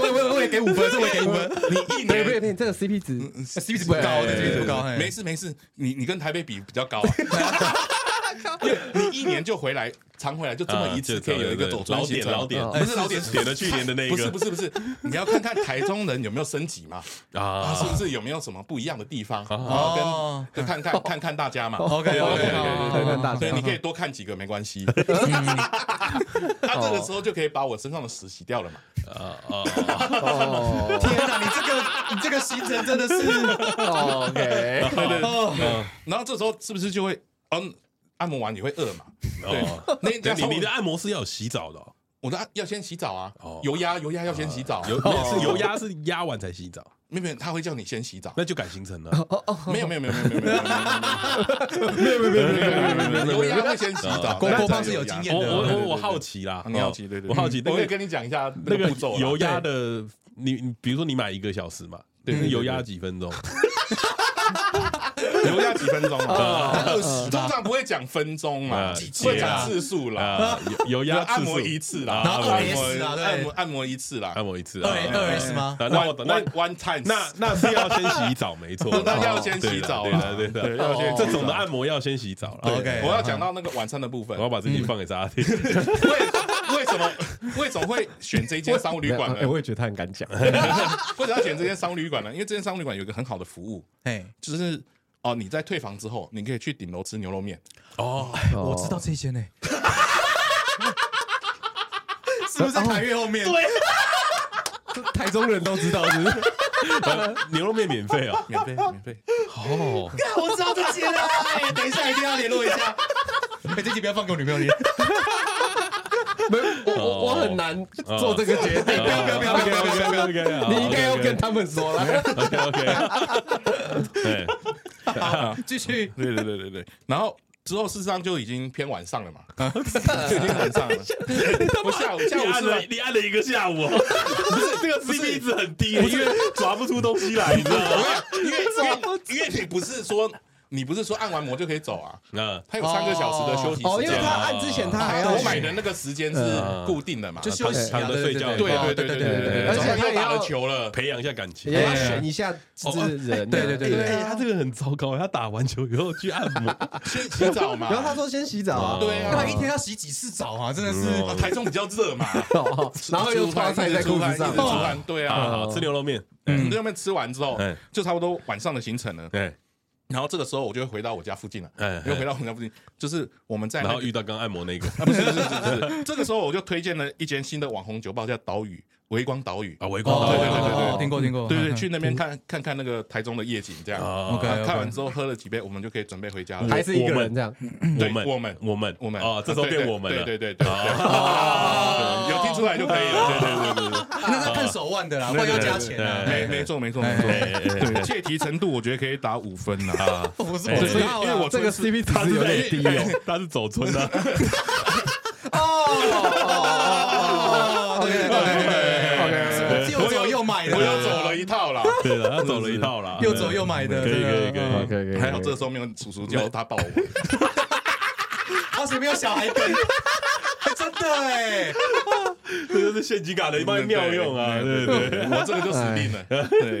我我我也给五分，这我也给五分，[laughs] 你一对不对？年你这个 CP 值 CP 值不高的，CP 值不高，没事没事，你你跟台北比比较高啊。[laughs] 因为你一年就回来，常回来就这么一次，可以有一个走村老行程。点老点，不是老点，[laughs] 点了去年的那一个，不是不是不是，你要看看台中人有没有升级嘛？[laughs] 啊，啊是不是有没有什么不一样的地方？然哦后跟就看看看看大家嘛。OK OK OK，看看大家对，你可以多看几个没关系。他这个时候就可以把我身上的屎洗掉了嘛。哦天哪，你这个你这个行程真的是，OK，对对。哦，然后这时候是不是就会嗯，按摩完你会饿嘛？对哦，那对那你你的按摩是要有洗澡的哦，我的按要先洗澡啊哦，油压油压要先洗澡，油是油压是压完才洗澡，没有没有，他会叫你先洗澡。那就改行程了。没有没有没有没有没有没有没有没有没有没有没有油压会先洗澡。郭郭胖是有经验的，我我我我好奇啦，你好奇对对，我好奇那个我会跟你讲一下那个步骤啦。油压的，你你比如说你买一个小时嘛，对对对油压几分钟？油压几分钟啊？[laughs] [laughs] 通常不会讲分钟嘛，啊会讲次数啦。啊，油油压按摩一次啦，啊然后按 2S 啊摩对按摩按摩一次啦按。摩一次二啊。二 S 吗？啊那我那 one one time，那那是要先洗澡，[laughs] 没错，那要先洗澡啦对的对的，对要先这种的按摩要先洗澡了。OK 我要讲到那个晚餐的部分我。要把这集放给大家听。为为什么为什么会选这间商务旅馆哎，呢？我也觉得他很敢讲。为什么要选这间商务旅馆呢？因为这间商务旅馆有一个很好的服务，哎，就是哦，你在退房之后，你可以去顶楼吃牛肉面。哦，我知道这间呢，[laughs] 是不是凯悦后面？对 [laughs] 台中人都知道，是不是？[laughs] 牛肉面免费哦。免费免费。哦，我知道这间了，哎，等一下一定要联络一下。哎，这集不要放给我女朋友听。没有，我我我很难做这个决定。不要不要不要不要不要不要 OK，你应该要跟他们说了。OK OK。继续。对对对对对。然后之后事实上就已经偏晚上了嘛，就 [laughs] 已经晚上了。我下午下午按了你按了一个下午哦，不是这个 CP 值很低，因为抓不出东西来，你知道吗？因为因为因为你不是说你不是说按完摩就可以走啊，那他有三个小时的休息哦，因为他时间啊。按之前他还要我买的那个时间是固定的嘛，就休息啊，躺着睡觉对对对对对对对对，而且上他也要又打了球了，培养一下感情。也要选一下是人。对对对哎，他这个很糟糕，他打完球以后去按摩，[laughs] 先洗澡嘛。然后他说先洗澡啊，对啊。他一天要洗几次澡啊？真的是。啊台中比较热嘛，[laughs] 哦然后又穿塞在裤子上。对啊，啊。吃牛肉面，嗯，那面吃完之后哎，就差不多晚上的行程了。哎然后这个时候我就会回到我家附近了，哎又回到我家附近，就是我们在那个然后遇到刚按摩那个。啊，不是不是不是不是，这个时候我就推荐了一间新的网红酒吧，叫岛屿微光岛屿。啊，围光，对对对对对哦听过听过。对对，去那边看看看那个台中的夜景，这样。看完之后喝了几杯，我们就可以准备回家了。还是一个人这样。我们我们我们我们啊，这时候变我们了，对对对对对，对有听出来就可以了。对对对对那是看手腕的啦，不然要加钱的。没没错没错没错。对，切题程度我觉得可以打五分呐。啊，[laughs] 我是哎不知道因为我这个 CP 值有点低哦。[laughs] 他是走村的，[laughs] 哦对了，他走了一套啦，又走又买的，可以可以可以可以可以，还好这时候没有叔叔叫他抱我。[laughs] 而且没有小孩跟，[laughs] 真的哎，这就是陷阱卡的一般妙用啊！[laughs] 对对对，我这个就死定了。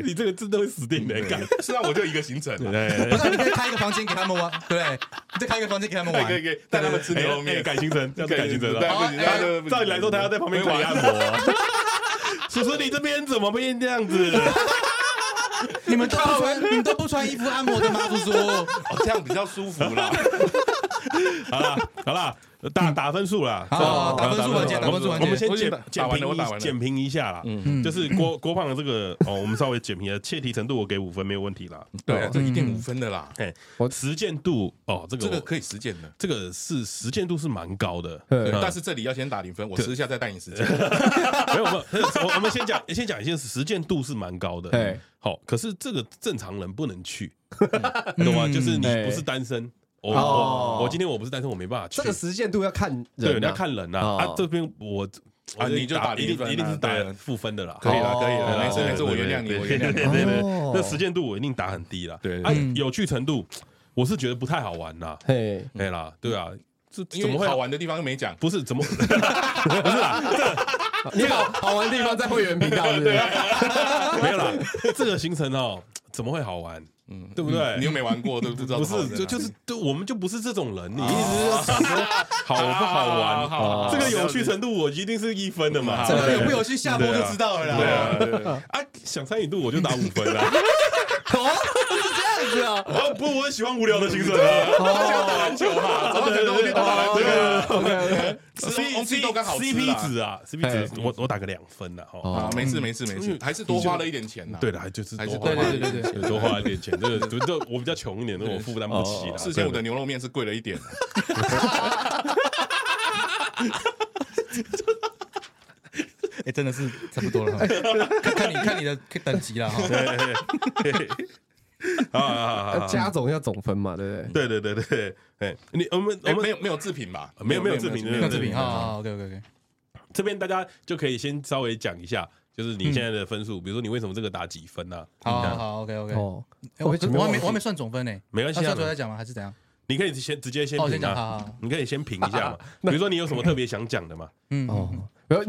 你这个真的会死定的。干，是啊，我就一个行程。不是，你可以开一个房间给他们玩，对不对？你再开一个房间给他们玩，可以可以带他们吃牛肉面，改行程，要改行程了。照理来说，他要在旁边玩按摩。叔叔，你这边怎么变这样子？你们都不穿，你们都不穿衣服按摩的吗？叔叔，哦，这样比较舒服啦。[laughs] 好了，好了。打打分数啦，好，打分数了，打分数，我们先简简评一简评一下啦，嗯，就是郭郭胖的这个哦，我们稍微简评一下，切题程度我给五分没有问题啦，对，这一定五分的啦，哎，我实践度哦，这个这个可以实践的，这个是实践度是蛮高的，但是这里要先打零分，我私下再带你实践，没 [laughs] 有没有，我们先讲先讲一件事，实践度是蛮高的，对，好，可是这个正常人不能去，[laughs] 懂吗？就是你不是单身。我我我今天我不是单身，我没办法去。这个实践度要看人，要看人呐。啊，这边我啊，你就打一定一定是打负分的啦。可以了，可以了，没事没事，我原谅你，我原谅你。对对对，那实践度我一定打很低了。对，啊，有趣程度我是觉得不太好玩呐。嘿，对啦，对啊，这怎么会好玩的地方又没讲？不是怎么？[laughs] 不是啦，[laughs] 你好好玩的地方在会员频道，对没有啦，这个行程哦，怎么会好玩？嗯，对不对？你又没玩过，都不知道。不是，就就是，对，我们就不是这种人。你意思是说好不好玩？这个有趣程度，我一定是一分的嘛。这个有不有趣，下播就知道了啦。对啊，啊，想参与度我就打五分啦。[laughs] [laughs] 是啊，啊 [laughs] 不，我很喜欢无聊的行程啊，喜欢打篮球嘛，对对对对对，C C C P 值啊，C P 值，我我打个两分的哈，没事没事没事，还是多花了一点钱呐，对的，还就是还是对对对对，多花了一点钱，这个这我比较穷一点，那我负担不起了，四千五的牛肉面是贵了一点，[laughs] 哎，真的是差不多了，看看你看你的等级了哈。[laughs] [laughs] 啊，加总要总分嘛，对不对？对对对对，哎，你我们我们没有没有自评吧？没有没有自评，没有自评啊。OK OK OK，这边大家就可以先稍微讲一下，就是你现在的分数，比如说你为什么这个打几分呢？好好 OK OK。哦，我我还没我还没算总分呢，没关系，算出来讲吗？还是怎样？你可以先直接先评啊，你可以先评一下嘛。[laughs] 比如说你有什么特别想讲的嘛？嗯哦。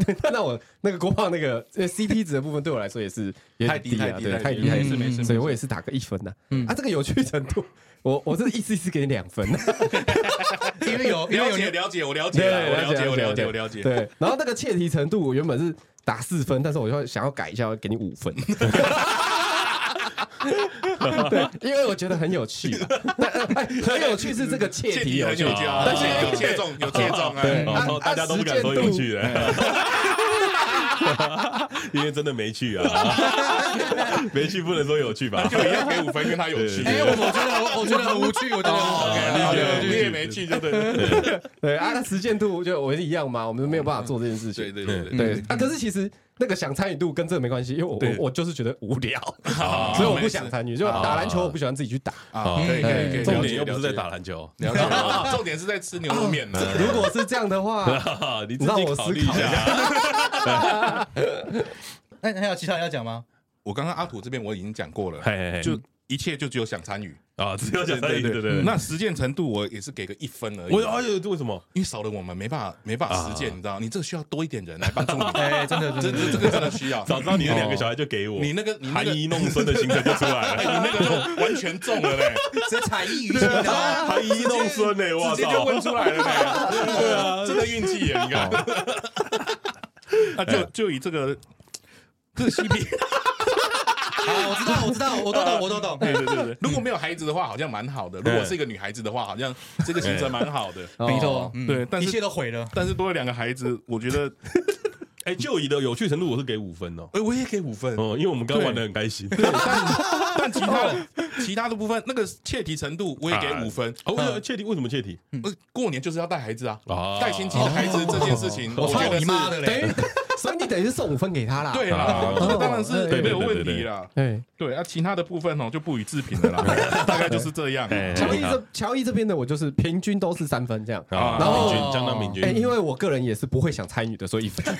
[laughs] 那我那个郭胖那个 CP 值的部分对我来说也是也太低了，对，太低，没事没事，所以我也是打个一分的。啊，这个有趣程度，我我是一次一次给你两分，[laughs] 因为有了解了解我了解我了解我了解我了解。对，然后那个切题程度，我原本是打四分，但是我就想要改一下，我给你五分。[laughs] [laughs] 对，因为我觉得很有趣，[laughs] 很有趣是这个切题有趣，但是有切中有切中啊，大家都不敢说有趣的，[laughs] 因为真的没趣啊，没趣不能说有趣吧？就一样给五分，跟他有趣。哎，我觉得我我觉得很无趣，我觉得你也没趣，就对对啊，那实践度就我是一样嘛，我们没有办法做这件事情，对对对对啊，可是其实。那个想参与度跟这个没关系，因为我我我就是觉得无聊，[laughs] 所以我不想参与。就打篮球，我不喜欢自己去打。可以可以可以，重点又不是在打篮球，重点是在吃牛肉面呢。[laughs] 如果是这样的话，[laughs] 你让我思考一下。那还有其他人要讲吗？我刚刚阿土这边我已经讲过了，就一切就只有想参与。啊，只有想参与对对对，那实践程度我也是给个一分而已。我哎呦，为什么？因为少了我们没办法没办法实践，你知道？你这个需要多一点人来帮助你。[laughs] 哎，真的，真的，这个真的需要。早知道你的两个小孩就给我，你那个你含饴弄孙的行程就出来了，[laughs] 你那个就完全中了嘞，[laughs] 这才艺语言啊，含饴弄孙嘞，我操，直接就问出来了嘞，对啊，真的运气耶，你看。那就就以这个这个 CP。啊，我知道，我知道，我都懂，我都懂。对对对对，[laughs] 如果没有孩子的话，好像蛮好的；如果是一个女孩子的话，好像 [laughs] 这个行程蛮好的。没错，对，但是一切都毁了。但是多了两个孩子，我觉得，[laughs] 哎，就以的有趣程度，我是给五分哦。哎，我也给五分哦，因为我们刚玩的很开心。对，但但其他的其他的部分，那个切题程度，我也给五分。哦，切题为什么切题？过年就是要带孩子啊，带亲戚的孩子这件事情，我觉得是。所以你等于是送五分给他啦，对啦，这当然是没有问题啦。对对啊，其他的部分哦就不予置评了啦，[laughs] 大概就是这样。乔伊这乔伊这边的我就是平均都是三分这样，然后相当平均。因为我个人也是不会想参与的，所以一分。[laughs]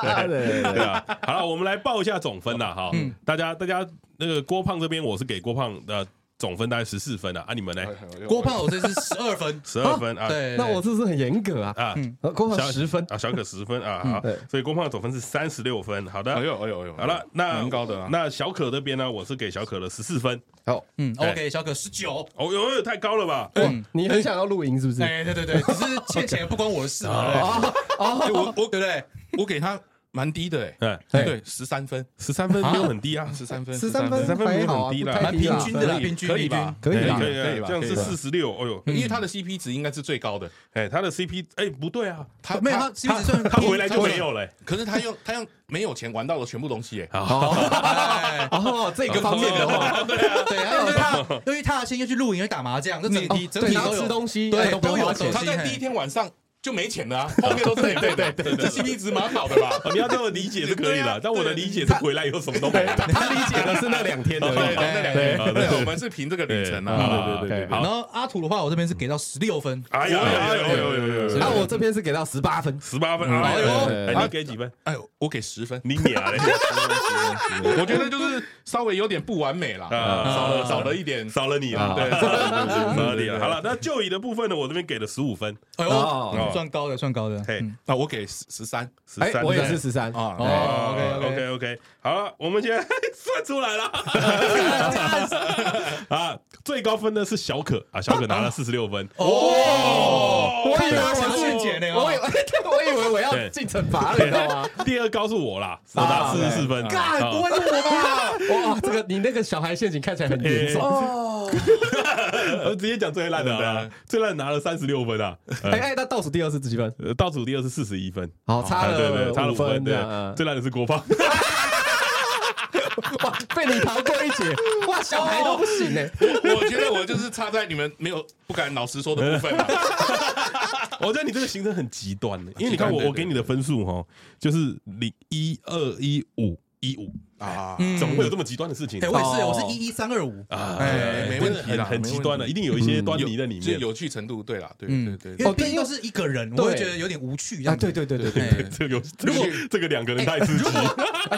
对对对啊，好了，我们来报一下总分啦哈。大家大家那个郭胖这边我是给郭胖的。总分大概十四分啊，啊，你们呢？郭胖我这是十二分，[laughs] 十二分啊，对，那我是不是很严格啊？啊，郭胖十分啊，小可十分啊，好，所以郭胖的总分是三十六分。好的，哎呦哎呦哎呦，好了，那蛮高的啊。那小可这边呢，我是给小可了十四分。好，嗯，OK，小可十九。哦哟，太高了吧？嗯，你很想要露营是不是？哎，对对对，只是欠钱不关我的事嘛。哦哦，我我对不对？我给他。蛮低的哎，对，十三分，十三分没有很低啊，十三分，十三分，十三分。没有很低啦，蛮平均的啦，平均可以吧？可以可以可以这样是四十六，哎呦，因为他的 CP 值应该是最高的，哎，他的 CP，哎，不对啊，他没有他 CP 值算他回来就没有了，可是他用他用没有钱玩到了全部东西，哎，哦，[laughs] 这个方面的话，对啊，对啊，因为他因为他先要去露营，要打麻将，这整体整体都有。吃东西，对，都有他在第一天晚上。就没钱了啊，[laughs] 后面都是对对对对，这 CP 值蛮好的吧？你要这么理解是可以的，但我的理解是回来以后什么都没了。他理解的是那两天的，对那两天，对，我们是凭这个旅程啊，对对对。然后阿土的话，我这边是给到十六分。哎呦，哎呦呦呦呦！那我这边是给到十八分，十八分。哎呦，你给几分？哎呦，我给十分。你娘嘞！我觉得就是稍微有点不完美了，少了少了一点，少了你了，对，少了你了。好了，那就椅的部分呢，我这边给了十五分。哎呦，算高的，算高的。嘿，那我给十十三，十三，我也是十三啊。OK OK OK，好了，我们现在 [laughs] 算出来了。[laughs] 啊，最高分的是小可啊，小可拿了四十六分。哦，我以为我是进阶呢，我以为 [laughs] 我以为我要进惩罚了，你知道吗？第二高是我啦，我拿四十四分。干，不会是我吧？哇，这个你那个小孩陷阱看起来很严重哦。我直接讲最烂的，最烂拿了三十六分啊。哎哎，那倒数第二是几分？倒数第二是四十一分，好，差了，对对，差了五分。对，最烂的是郭胖，[laughs] 哇，被你逃过一劫，哇，小孩都不行呢。我觉得我就是差在你们没有不敢老实说的部分。[laughs] 我觉得你这个行程很极端的，因为你看我我给你的分数哈，就是零一二一五一五。啊，怎么会有这么极端的事情？哎，我也是，我是一一三二五。啊，哎，没问题，很极端的，一定有一些端倪在里面，有趣程度，对啦，对对对，因为毕竟都是一个人，我会觉得有点无趣啊。对对对对对，这个如果这个两个人太刺激，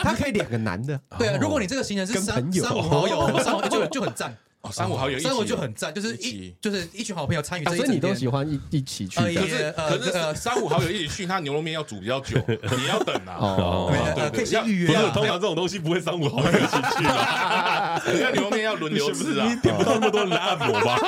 他可以两个男的，对啊，如果你这个行程是三三五好友，[laughs] 三五就就很赞。三五好友，三五就很赞，就是一就是一群好朋友参与所以你都喜欢一一起去。可是可是三五好友一起去，他牛肉面要煮比较久，[laughs] 你要等啊。哦，对可以先预约。不是，通常这种东西不会三五好友一起去的，[laughs] 人家牛肉面要轮流吃啊，你点不到那么多人来按摩吧？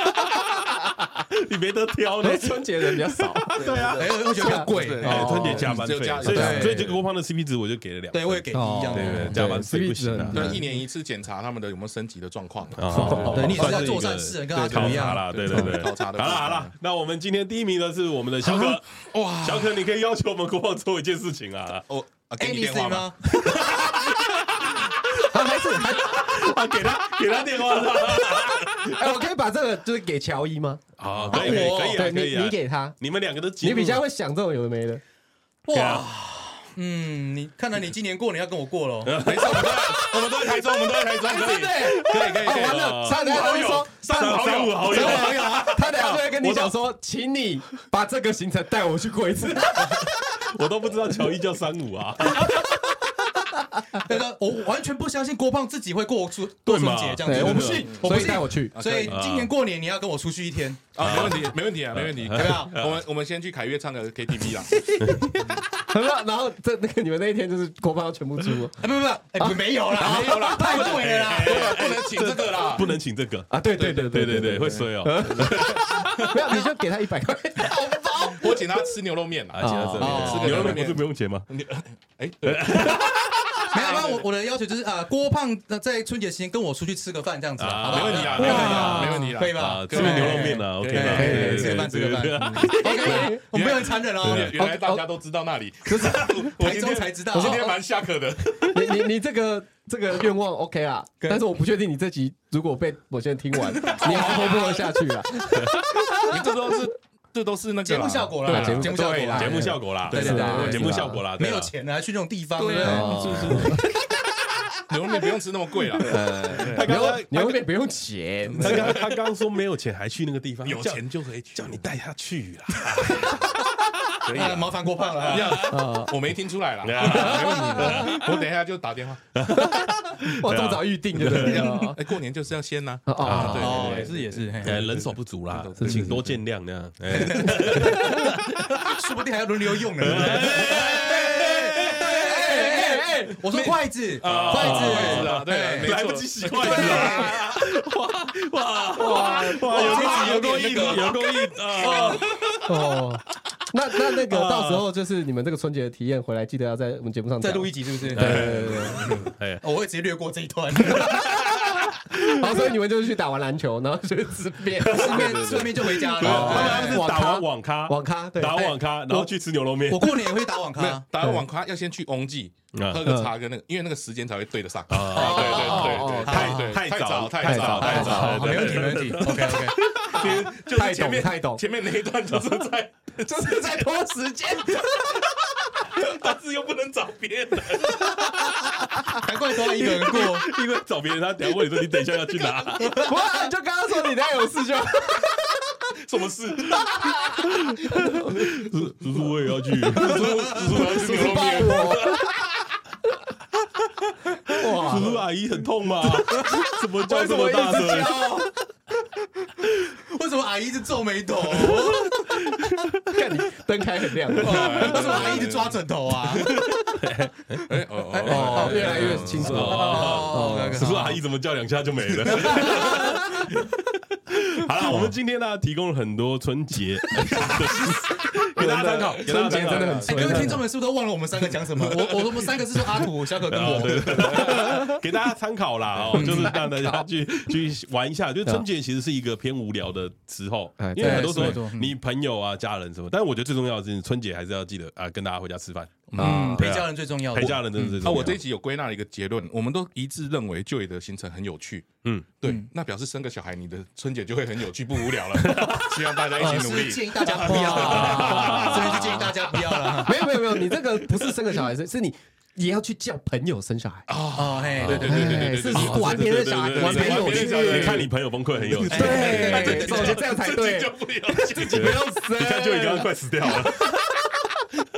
[laughs] 你没得挑的，[laughs] 春节人比较少，[laughs] 对啊，哎，我觉得比较贵，春节加班费，所以所以这个郭胖的 CP 值我就给了两，对，我也给一样，对对，加班费不行，对，一年一次检查他们的有没有升级的状况，对，你是要做善事，跟他考察了，对对对，考察的。好了好了，那我们今天第一名的是我们的小可，哇，小可，你可以要求我们郭胖做一件事情啊，哦，给你电话吗？还是 [laughs] 啊，给他给他电话。[laughs] 哎，我可以把这个就是给乔伊吗？啊，可以可以可以，你你给他，你们两个都，你比较会想这种有的没的。哇，嗯，你看来你今年过年要跟我过喽。[laughs] 没错，我们都在台中，我们都在台中，可以可以可以。完了，三五好友，三五好友，好友，好友，他等下就会跟你讲说，请你把这个行程带我去过一次。我都不知道乔伊叫三五啊。对 [laughs] 的，我完全不相信郭胖自己会过出过春节这样子，我不信，所以带我去。所以今年过年你要跟我出去一天。啊，没问题，没问题啊，[laughs] 没问题，对吧？[laughs] 我们我们先去凯悦唱个 KTV 啦。然后这那个你们那一天就是郭胖要全部出，不不不，哎，没有啦，没有啦，太贵了啦，不能请这个啦，不能请这个。啊，对对对对对对，会衰哦。不要，你就给他一百块。红包，我请他吃牛肉面啊，请他吃牛肉面。不是不用钱吗？哎。[laughs] 没有，那，我我的要求就是啊，郭胖在春节期间跟我出去吃个饭，这样子，好吧？没问题啊，没问题啊，没问题啊，可以吧？吃个牛肉面啊，OK 吧？吃个饭，吃个饭，OK，我没有很残忍哦。原来大家都知道那里，可是台中才知道。我今天蛮下课的。你你你这个这个愿望 OK 啊，但是我不确定你这集如果被我先听完，你还活不活下去啊？你这都是。这都是那个节目效果啦，节目效果啦，节目效果啦，对对对，节目效果啦，没有钱还去那种地方，对牛肉面不用吃那么贵啦，牛牛肉面不用钱。他刚他刚说没有钱还去那个地方，有钱就可以叫你带他去啦。[laughs] 可以啊，麻烦郭胖了。啊，我没听出来了，没啊问题的。我等一下就打电话。[laughs] 我这么早预定就对了。哎，过年就是要先呐。哦啊，对也是也是，嘿呃，人手不足啦，是请多见谅那样。[laughs] 哎，说不定还要轮流用呢。哎，我说筷子，啊筷子对来不及洗筷子啊！哇哇哇！有够有够硬，有够硬啊！哦，那那那个到时候就是你们这个春节的体验回来，记得要在我们节目上再录一集是不是？对对对对。[laughs] 我会直接略过这一段，[laughs] [laughs] 好，所以你们就是去打完篮球，然后就吃面，[laughs] 顺便顺便就回家对，了。他们是打完网咖，网咖，对，打完网咖，然后去吃牛肉面我。过年也会打网咖，打完网咖要先去翁记啊喝个茶跟那个，因为那个时间才会对得上。对对对对，太对太早太太早早太早，好，没问题没问题。OK OK，就是太前面懂太懂前面那一段就是在就是在拖时间。[laughs] 但是又不能找别人，难怪都要一个人过。因为找别人，他等下问你说你等一下要去哪？[laughs] 哇，你就刚刚说你等下有事就。[laughs] 什么事？叔叔叔我也要去，叔叔叔叔我要去牛肉抱面。叔叔阿姨很痛吗？[laughs] 怎么叫这么大直声？叫？为什么阿姨一直皱眉头？看你灯开很亮，为什么阿姨一直抓枕头啊？[laughs] 哎哦哦哦，越来越清楚了。哦叔叔阿姨怎么叫两下就没了？好了，[laughs] 我们今天呢提供了很多春节 [laughs] 给大家参考，给大家参考春节真的很哎，春各位听众们是不是都忘了我们三个讲什么？[laughs] 我我们三个是说阿土、小可跟我。对对，给大家参考啦哦，就是让大家去去玩一下。就是春节其实是一个偏无聊的时候哎，因为很多时候你朋友啊、家人什么，但是我觉得最重要的是春节还是要记得啊，跟大家回家吃饭，嗯，陪家人最重要。陪家人真的是最啊，重要。我这一集有归纳了一个结论，我们都一致认为 Joy 的行程很有趣。嗯，对嗯，那表示生个小孩，你的春节就会很有趣，不无聊了。[laughs] 希望大家一呃起努力。是建议大家不要了，这边就建议大家不要了。没有没有没有，你这个不是生个小孩，是是你也要去叫朋友生小孩。哦，嘿，对对对对对对是，你玩别人的小孩，玩朋友玩别人去小孩你看你朋友崩溃很有趣，对对，我觉得这样才对。就不要自己不要生，你看就已经快死掉了。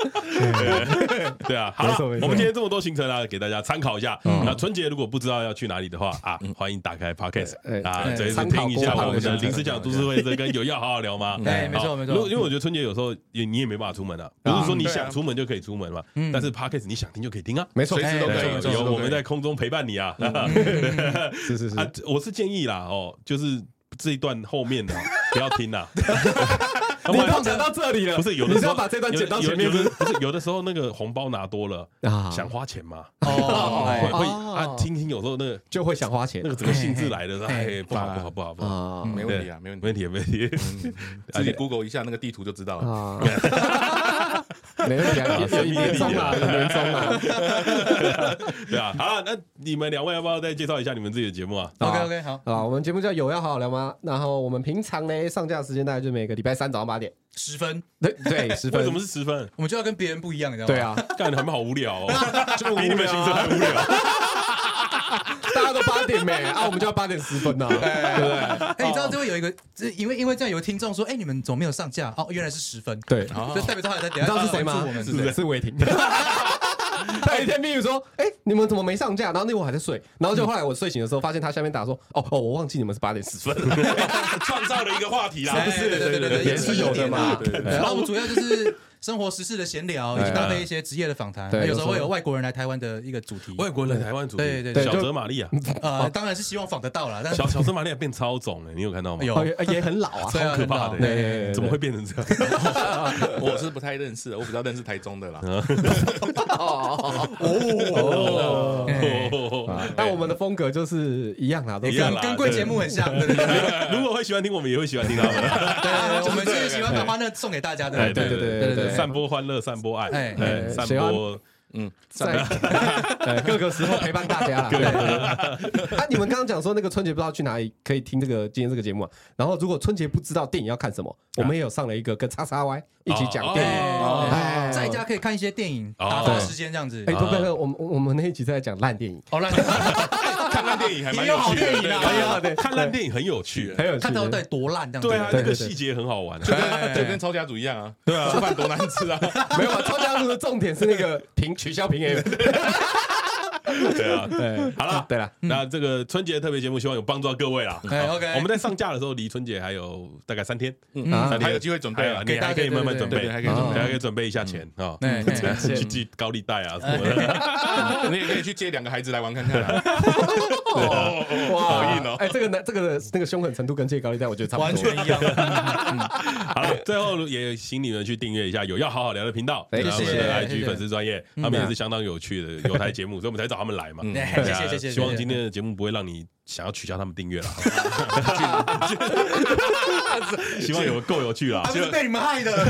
对 [laughs] 对啊，好了，我们今天这么多行程啊，给大家参考一下。那春节如果不知道要去哪里的话啊，欢迎打开 Podcast 哎啊，哎这次听一下我们的的临时讲都市会这跟有要好好聊吗？对没错好没错。因为我觉得春节有时候也你也没办法出门啊，不是说你想出门就可以出门嘛，但是 Podcast 你想听就可以听啊，没错，随时都可以有我们在空中陪伴你啊。[laughs] 是是是。啊，我是建议啦，哦，就是这一段后面的 [laughs] 不要听啦。你都讲到这里了，不是有的时候你是要把这段剪到前面，不是不是有的时候那个红包拿多了啊。想花钱嘛，哦，[laughs] 会啊听听有时候那个就会想花钱。那个整个兴致来了，嘿哎不好不好不好不好，啊。没问题啊，没问题。没问题没问题，[laughs] 自己 Google 一下那个地图就知道了。[laughs] 啊，[laughs] 没问题啊，有有年终啊，有年终啊，[laughs] 对啊，好了，那你们两位要不要再介绍一下你们自己的节目啊？[laughs] OK OK 好，啊，我们节目叫有要好好聊吗？然后我们平常呢上架时间大概就每个礼拜三早上八点，十分，对对，十分为什么是十分？我们就要跟别人不一样，你知道吗？对，啊，干他们好无聊哦，比你们行程还无聊。[laughs] 大家都八点没啊，我们就要八点十分呢，对不对？哎，你知道就会有一个，这因为因为这样有听众说，哎，你们怎么没有上架？哦，原来是十分，对，所以代表他还在等你下知道是谁吗我？们是谁？是伟霆。[laughs] 他有一天，比如说，哎，你们怎么没上架？然后那我还在睡，然后就后来我睡醒的时候，发现他下面打说，哦哦，我忘记你们是八点十分，[laughs] 创造了一个话题啦，是对对对对对，也是有的嘛对对对然后我们主要就是生活时事的闲聊，以及搭配一些职业的访谈，对有时候会有外国人来台湾的一个主题。外国人台湾主题，对对对小就泽玛利亚，呃，当然是希望访得到啦，但小小泽玛利亚变超肿了，你有看到吗？有。哦也也很老啊，超可怕的。怎么会变成这样？我是不太认识的，我比较认识台中的啦。哦。但我们的风格就是一样啦，都是一样啦跟贵节目很像，对。对对对。如果会喜欢听，我们也会喜欢听他们。对，我们是喜欢把欢乐送给大家的，对对对对对散播欢乐，散播爱，哎哎，散播嗯，在呃 [laughs] 各个时候陪伴大家啦。[laughs] 对。对。对啊，你们刚刚讲说那个春节不知道去哪里可以听这个今天这个节目啊，然后如果春节不知道电影要看什么，我们也有上了一个跟叉叉 Y 一起讲电影。哦。哎，在家可以看一些电影，哦。打发时间这样子。哎，。不不不，我们我们那一集在讲烂电影，好了，看 [laughs] 看烂电影还蛮也有好趣的。电影啊。哎呀对看烂电影很有趣，很有趣，看到对。多烂这样子。对啊，那个细节很好玩。就跟就跟抄家族一样啊，对啊，吃饭多难吃啊，[laughs] 没有啊，超家族的重点是那个平取消平 A。[laughs] [laughs] 对啊，对，好了，对了，那这个春节特别节目希望有帮助到各位啦。OK 我们在上架的时候离春节还有大概三天，嗯，啊。三天。还有机会准备啊，你还可以慢慢准备，还可以准备。还可以准备一下钱啊，[laughs] [laughs] 去寄高利贷啊什么的。你也可以去借两个孩子来玩看看啊，哦哇，好硬哦哎，这个男，这个的那个凶狠程度跟借高利贷，我觉得差不多。完全一样。[laughs] 好了，最后也请你们去订阅一下有要好好聊的频道，哎他们谢谢 IG 粉丝专业，他们也是相当有趣的有台节目，所以我们才找他们来嘛。谢谢谢谢。希望今天的节目不会让你想要取消他们订阅了，[laughs] 希望有够有趣啦。他不是被你们害的，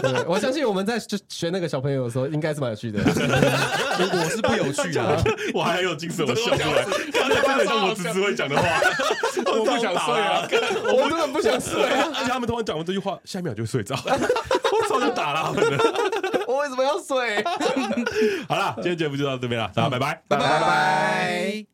对我相信我们在就学那个小朋友的时候，应该是蛮有趣的。我是不有趣啊。[laughs] 我还很有精神，我笑出来，真的真的像我侄子会讲的话，我不想睡啊，我真的不想睡啊！而且他们突然讲完这句话，下一秒就睡着，我早就打了他们了。我为什么要睡？好了，今天节目就到这边了，大家拜拜，拜拜。